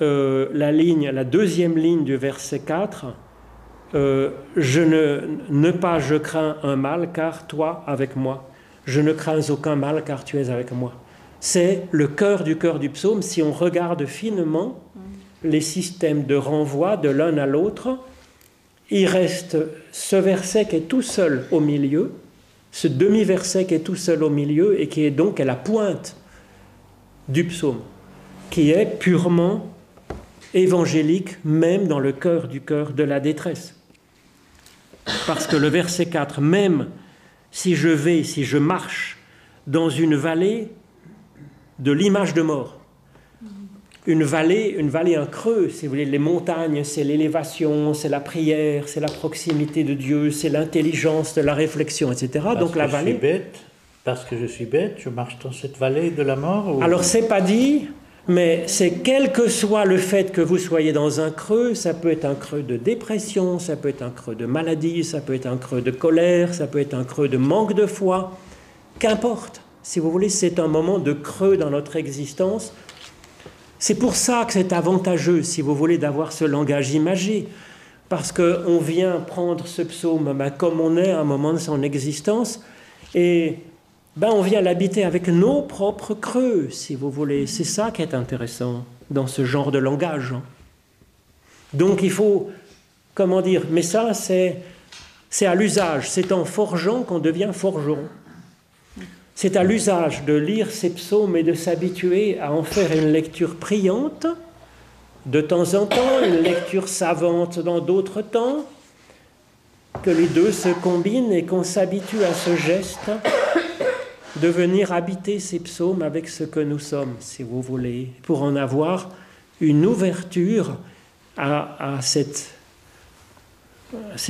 euh, la ligne, la deuxième ligne du verset 4. Euh, je ne, ne pas je crains un mal car toi avec moi. Je ne crains aucun mal car tu es avec moi. C'est le cœur du cœur du psaume. Si on regarde finement les systèmes de renvoi de l'un à l'autre, il reste ce verset qui est tout seul au milieu, ce demi-verset qui est tout seul au milieu et qui est donc à la pointe du psaume, qui est purement évangélique, même dans le cœur du cœur de la détresse. Parce que le verset 4, même si je vais, si je marche dans une vallée de l'image de mort, une vallée, une vallée, un creux, si vous voulez, les montagnes, c'est l'élévation, c'est la prière, c'est la proximité de Dieu, c'est l'intelligence de la réflexion, etc.
Parce
Donc la
vallée. Je suis bête, parce que je suis bête, je marche dans cette vallée de la mort.
Ou... Alors c'est pas dit, mais c'est quel que soit le fait que vous soyez dans un creux, ça peut être un creux de dépression, ça peut être un creux de maladie, ça peut être un creux de colère, ça peut être un creux de manque de foi, qu'importe. Si vous voulez, c'est un moment de creux dans notre existence. C'est pour ça que c'est avantageux, si vous voulez, d'avoir ce langage imagé, parce qu'on vient prendre ce psaume ben, comme on est à un moment de son existence, et ben, on vient l'habiter avec nos propres creux, si vous voulez. C'est ça qui est intéressant dans ce genre de langage. Donc il faut, comment dire, mais ça c'est, c'est à l'usage, c'est en forgeant qu'on devient forgeron. C'est à l'usage de lire ces psaumes et de s'habituer à en faire une lecture priante, de temps en temps, une lecture savante dans d'autres temps, que les deux se combinent et qu'on s'habitue à ce geste de venir habiter ces psaumes avec ce que nous sommes, si vous voulez, pour en avoir une ouverture à, cette,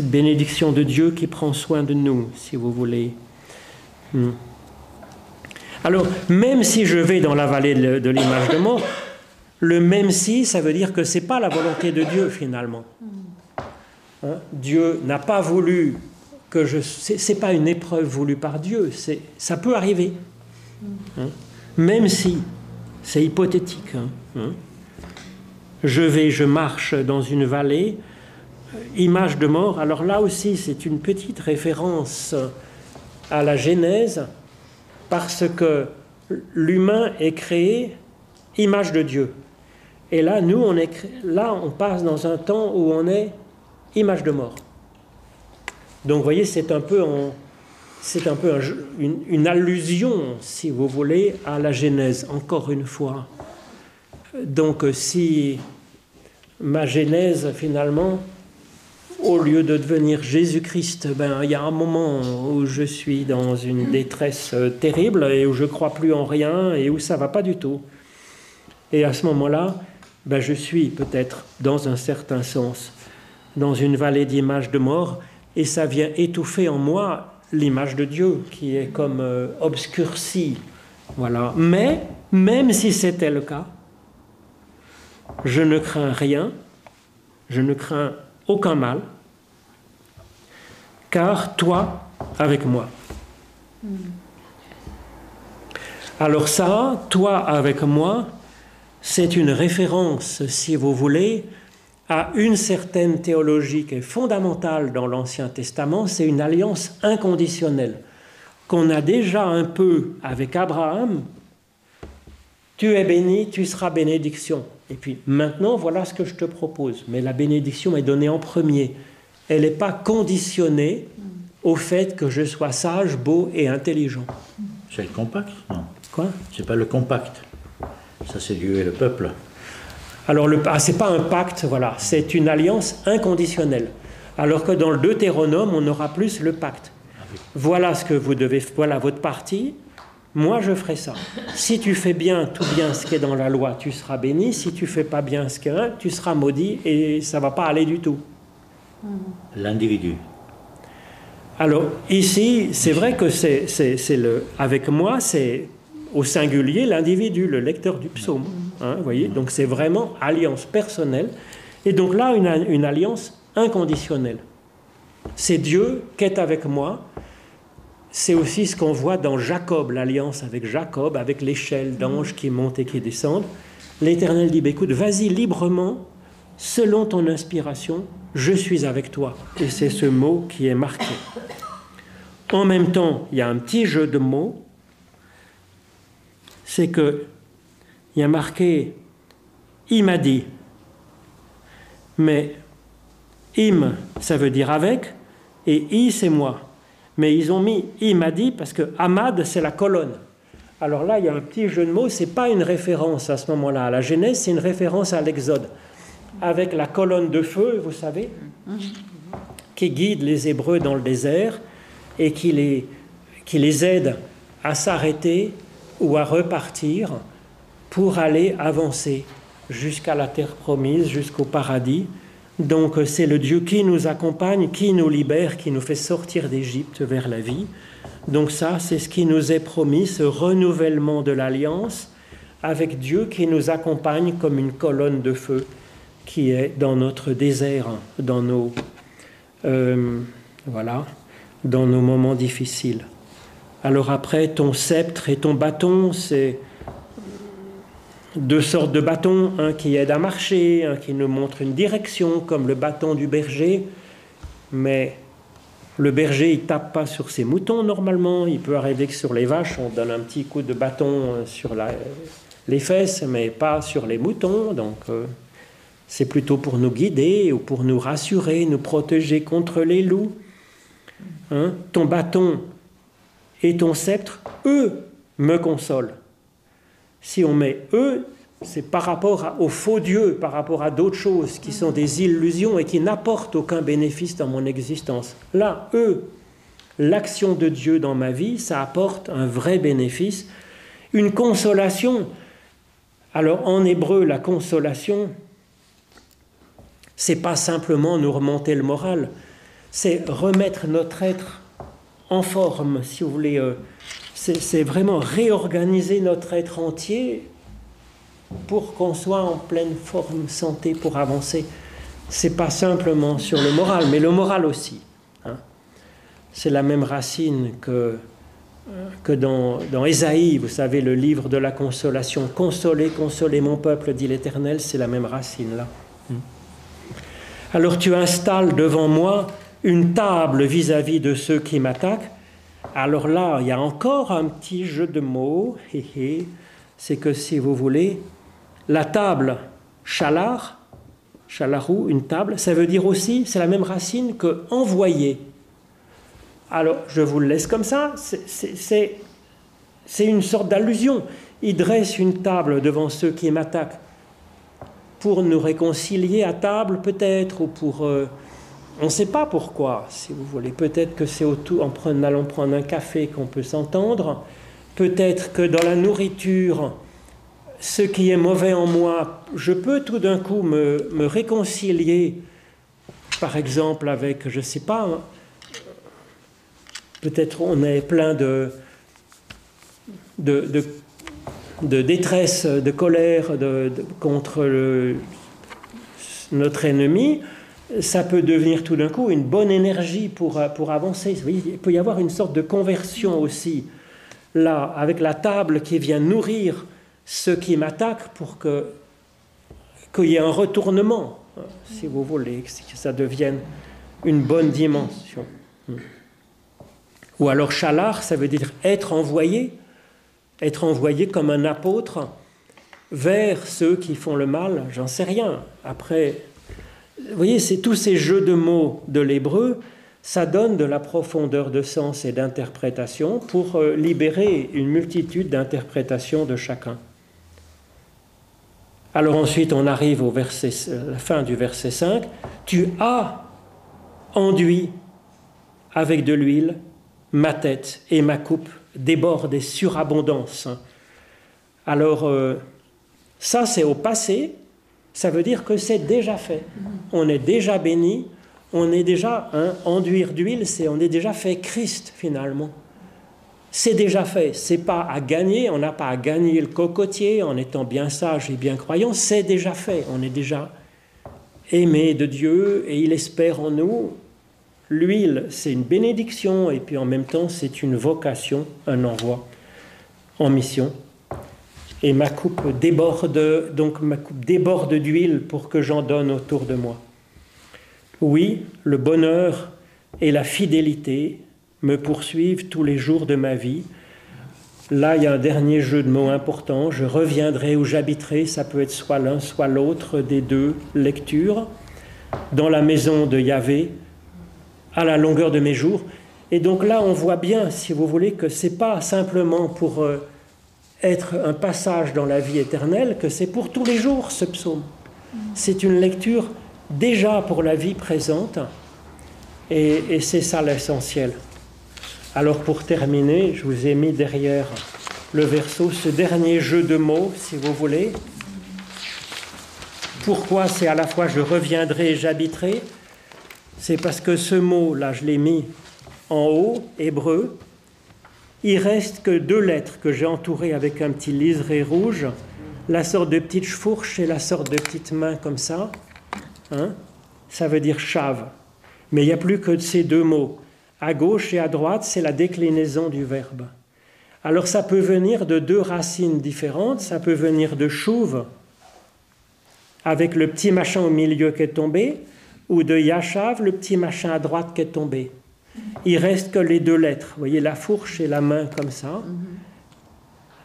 bénédiction de Dieu qui prend soin de nous, si vous voulez. Hmm. Alors, même si je vais dans la vallée de l'image de mort, le même si, ça veut dire que ce n'est pas la volonté de Dieu finalement. Hein? Dieu n'a pas voulu que je... Ce n'est pas une épreuve voulue par Dieu, ça peut arriver. Hein? Même si, c'est hypothétique. Hein? Je vais, je marche dans une vallée, image de mort. Alors là aussi, c'est une petite référence à la Genèse parce que l'humain est créé image de Dieu. Et là, nous, on est, là, on passe dans un temps où on est image de mort. Donc, vous voyez, c'est un peu, c'est un peu une, une, allusion, si vous voulez, à la Genèse, encore une fois. Donc, si ma Genèse, finalement, au lieu de devenir Jésus-Christ, ben, il y a un moment où je suis dans une détresse euh, terrible et où je crois plus en rien et où ça va pas du tout. Et à ce moment-là, ben, je suis peut-être, dans un certain sens, dans une vallée d'images de mort et ça vient étouffer en moi l'image de Dieu qui est comme euh, obscurcie. Voilà. Mais, même si c'était le cas, je ne crains rien, je ne crains aucun mal, car toi avec moi. Alors ça, toi avec moi, c'est une référence, si vous voulez, à une certaine théologie qui est fondamentale dans l'Ancien Testament, c'est une alliance inconditionnelle qu'on a déjà un peu avec Abraham. Tu es béni, tu seras bénédiction. Et puis maintenant, voilà ce que je te propose. Mais la bénédiction est donnée en premier. Elle n'est pas conditionnée au fait que je sois sage, beau et intelligent.
C'est le compact, non?
Quoi?
C'est pas le compact. Ça, c'est Dieu et le peuple.
Alors, le, ah, c'est pas un pacte, voilà. C'est une alliance inconditionnelle. Alors que dans le Deutéronome, on aura plus le pacte. Voilà ce que vous devez, voilà votre partie. Moi, je ferai ça. Si tu fais bien tout bien ce qui est dans la loi, tu seras béni. Si tu fais pas bien ce qui est, tu seras maudit et ça va pas aller du tout.
L'individu.
Alors ici, c'est vrai que c'est, c'est, le, avec moi, c'est au singulier l'individu, le lecteur du psaume. Hein, voyez Donc c'est vraiment alliance personnelle. Et donc là, une, une alliance inconditionnelle. C'est Dieu qui est avec moi. C'est aussi ce qu'on voit dans Jacob, l'alliance avec Jacob, avec l'échelle d'anges qui montent et qui descendent. L'Éternel dit, bah, écoute, vas-y librement, selon ton inspiration, je suis avec toi. Et c'est ce mot qui est marqué. En même temps, il y a un petit jeu de mots. C'est que il y a marqué il m'a dit. Mais im, ça veut dire avec, et i, c'est moi. Mais ils ont mis il m'a dit parce que Ahmad, c'est la colonne. Alors là, il y a un petit jeu de mots, c'est pas une référence à ce moment-là à la Genèse, c'est une référence à l'Exode avec la colonne de feu, vous savez, qui guide les Hébreux dans le désert et qui les, qui les aide à s'arrêter ou à repartir pour aller avancer jusqu'à la terre promise, jusqu'au paradis. Donc c'est le Dieu qui nous accompagne, qui nous libère, qui nous fait sortir d'Égypte vers la vie. Donc ça, c'est ce qui nous est promis, ce renouvellement de l'alliance avec Dieu qui nous accompagne comme une colonne de feu qui est dans notre désert, dans nos, euh, voilà, dans nos moments difficiles. Alors après, ton sceptre et ton bâton, c'est deux sortes de bâtons, un qui aide à marcher, un qui nous montre une direction, comme le bâton du berger, mais le berger, il tape pas sur ses moutons normalement, il peut arriver que sur les vaches, on donne un petit coup de bâton sur la, les fesses, mais pas sur les moutons, donc... Euh, c'est plutôt pour nous guider ou pour nous rassurer, nous protéger contre les loups. Hein? ton bâton et ton sceptre, eux, me consolent. Si on met eux, c'est par rapport aux faux dieux, par rapport à d'autres choses qui sont des illusions et qui n'apportent aucun bénéfice dans mon existence. Là, eux, l'action de Dieu dans ma vie, ça apporte un vrai bénéfice, une consolation. Alors en hébreu, la consolation, c'est pas simplement nous remonter le moral, c'est remettre notre être en forme, si vous voulez. Euh, c'est vraiment réorganiser notre être entier pour qu'on soit en pleine forme, santé, pour avancer. C'est pas simplement sur le moral, mais le moral aussi. Hein. C'est la même racine que, que dans, dans Ésaïe, vous savez, le livre de la consolation. Consoler, consoler mon peuple, dit l'Éternel, c'est la même racine là. Alors tu installes devant moi une table vis-à-vis de ceux qui m'attaquent. Alors là, il y a encore un petit jeu de mots. C'est que si vous voulez, la table chalar, chalarou, une table, ça veut dire aussi, c'est la même racine que envoyer. Alors, je vous le laisse comme ça, c'est une sorte d'allusion. Il dresse une table devant ceux qui m'attaquent pour nous réconcilier à table peut-être, ou pour... Euh, on ne sait pas pourquoi, si vous voulez. Peut-être que c'est en allant prendre un café qu'on peut s'entendre. Peut-être que dans la nourriture, ce qui est mauvais en moi, je peux tout d'un coup me, réconcilier, par exemple, avec, je ne sais pas, peut-être on est plein de détresse, de colère contre notre ennemi, ça peut devenir tout d'un coup une bonne énergie pour, pour avancer. il peut y avoir une sorte de conversion aussi, là, avec la table qui vient nourrir ceux qui m'attaquent pour que qu'il y ait un retournement, si vous voulez, que ça devienne une bonne dimension. Ou alors chalar, ça veut dire être envoyé être envoyé comme un apôtre vers ceux qui font le mal, j'en sais rien. Après, vous voyez, c'est tous ces jeux de mots de l'hébreu, ça donne de la profondeur de sens et d'interprétation pour euh, libérer une multitude d'interprétations de chacun. Alors ensuite, on arrive au verset, la fin du verset 5. Tu as enduit avec de l'huile ma tête et ma coupe déborde et surabondance. Alors, euh, ça c'est au passé, ça veut dire que c'est déjà fait. On est déjà béni, on est déjà, hein, enduire d'huile, c'est on est déjà fait Christ finalement. C'est déjà fait, c'est pas à gagner, on n'a pas à gagner le cocotier en étant bien sage et bien croyant, c'est déjà fait, on est déjà aimé de Dieu et il espère en nous. L'huile, c'est une bénédiction et puis en même temps, c'est une vocation, un envoi en mission. Et ma coupe déborde, donc ma coupe déborde d'huile pour que j'en donne autour de moi. Oui, le bonheur et la fidélité me poursuivent tous les jours de ma vie. Là, il y a un dernier jeu de mots important. Je reviendrai où j'habiterai. Ça peut être soit l'un, soit l'autre des deux lectures. Dans la maison de Yahvé, à la longueur de mes jours. Et donc là, on voit bien, si vous voulez, que c'est pas simplement pour euh, être un passage dans la vie éternelle, que c'est pour tous les jours ce psaume. C'est une lecture déjà pour la vie présente, et, c'est ça l'essentiel. Alors pour terminer, je vous ai mis derrière le verso ce dernier jeu de mots, si vous voulez. Pourquoi c'est à la fois je reviendrai et j'habiterai? C'est parce que ce mot, là, je l'ai mis en haut, hébreu. Il reste que deux lettres que j'ai entourées avec un petit liseré rouge, la sorte de petite fourche et la sorte de petite main comme ça. Hein ça veut dire chave. Mais il n'y a plus que ces deux mots. À gauche et à droite, c'est la déclinaison du verbe. Alors ça peut venir de deux racines différentes. Ça peut venir de chouve, avec le petit machin au milieu qui est tombé, ou de Yashav, le petit machin à droite qui est tombé. Il reste que les deux lettres. Vous voyez la fourche et la main comme ça.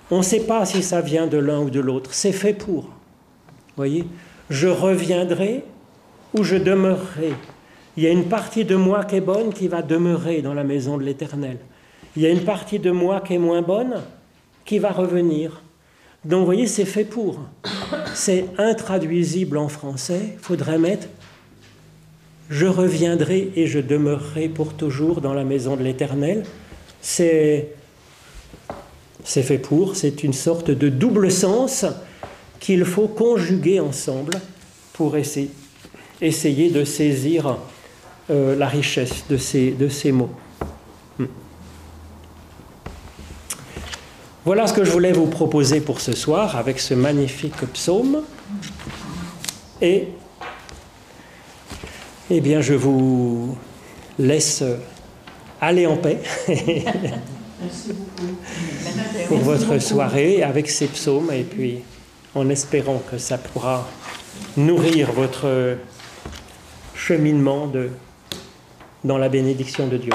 On ne sait pas si ça vient de l'un ou de l'autre. C'est fait pour. Vous voyez Je reviendrai ou je demeurerai. Il y a une partie de moi qui est bonne qui va demeurer dans la maison de l'Éternel. Il y a une partie de moi qui est moins bonne qui va revenir. Donc vous voyez, c'est fait pour. C'est intraduisible en français. Il faudrait mettre je reviendrai et je demeurerai pour toujours dans la maison de l'Éternel. C'est, fait pour, c'est une sorte de double sens qu'il faut conjuguer ensemble pour essayer, de saisir euh, la richesse de ces, de ces mots. Hmm. Voilà ce que je voulais vous proposer pour ce soir avec ce magnifique psaume. Et eh bien, je vous laisse aller en paix pour votre soirée avec ces psaumes et puis en espérant que ça pourra nourrir votre cheminement de, dans la bénédiction de Dieu.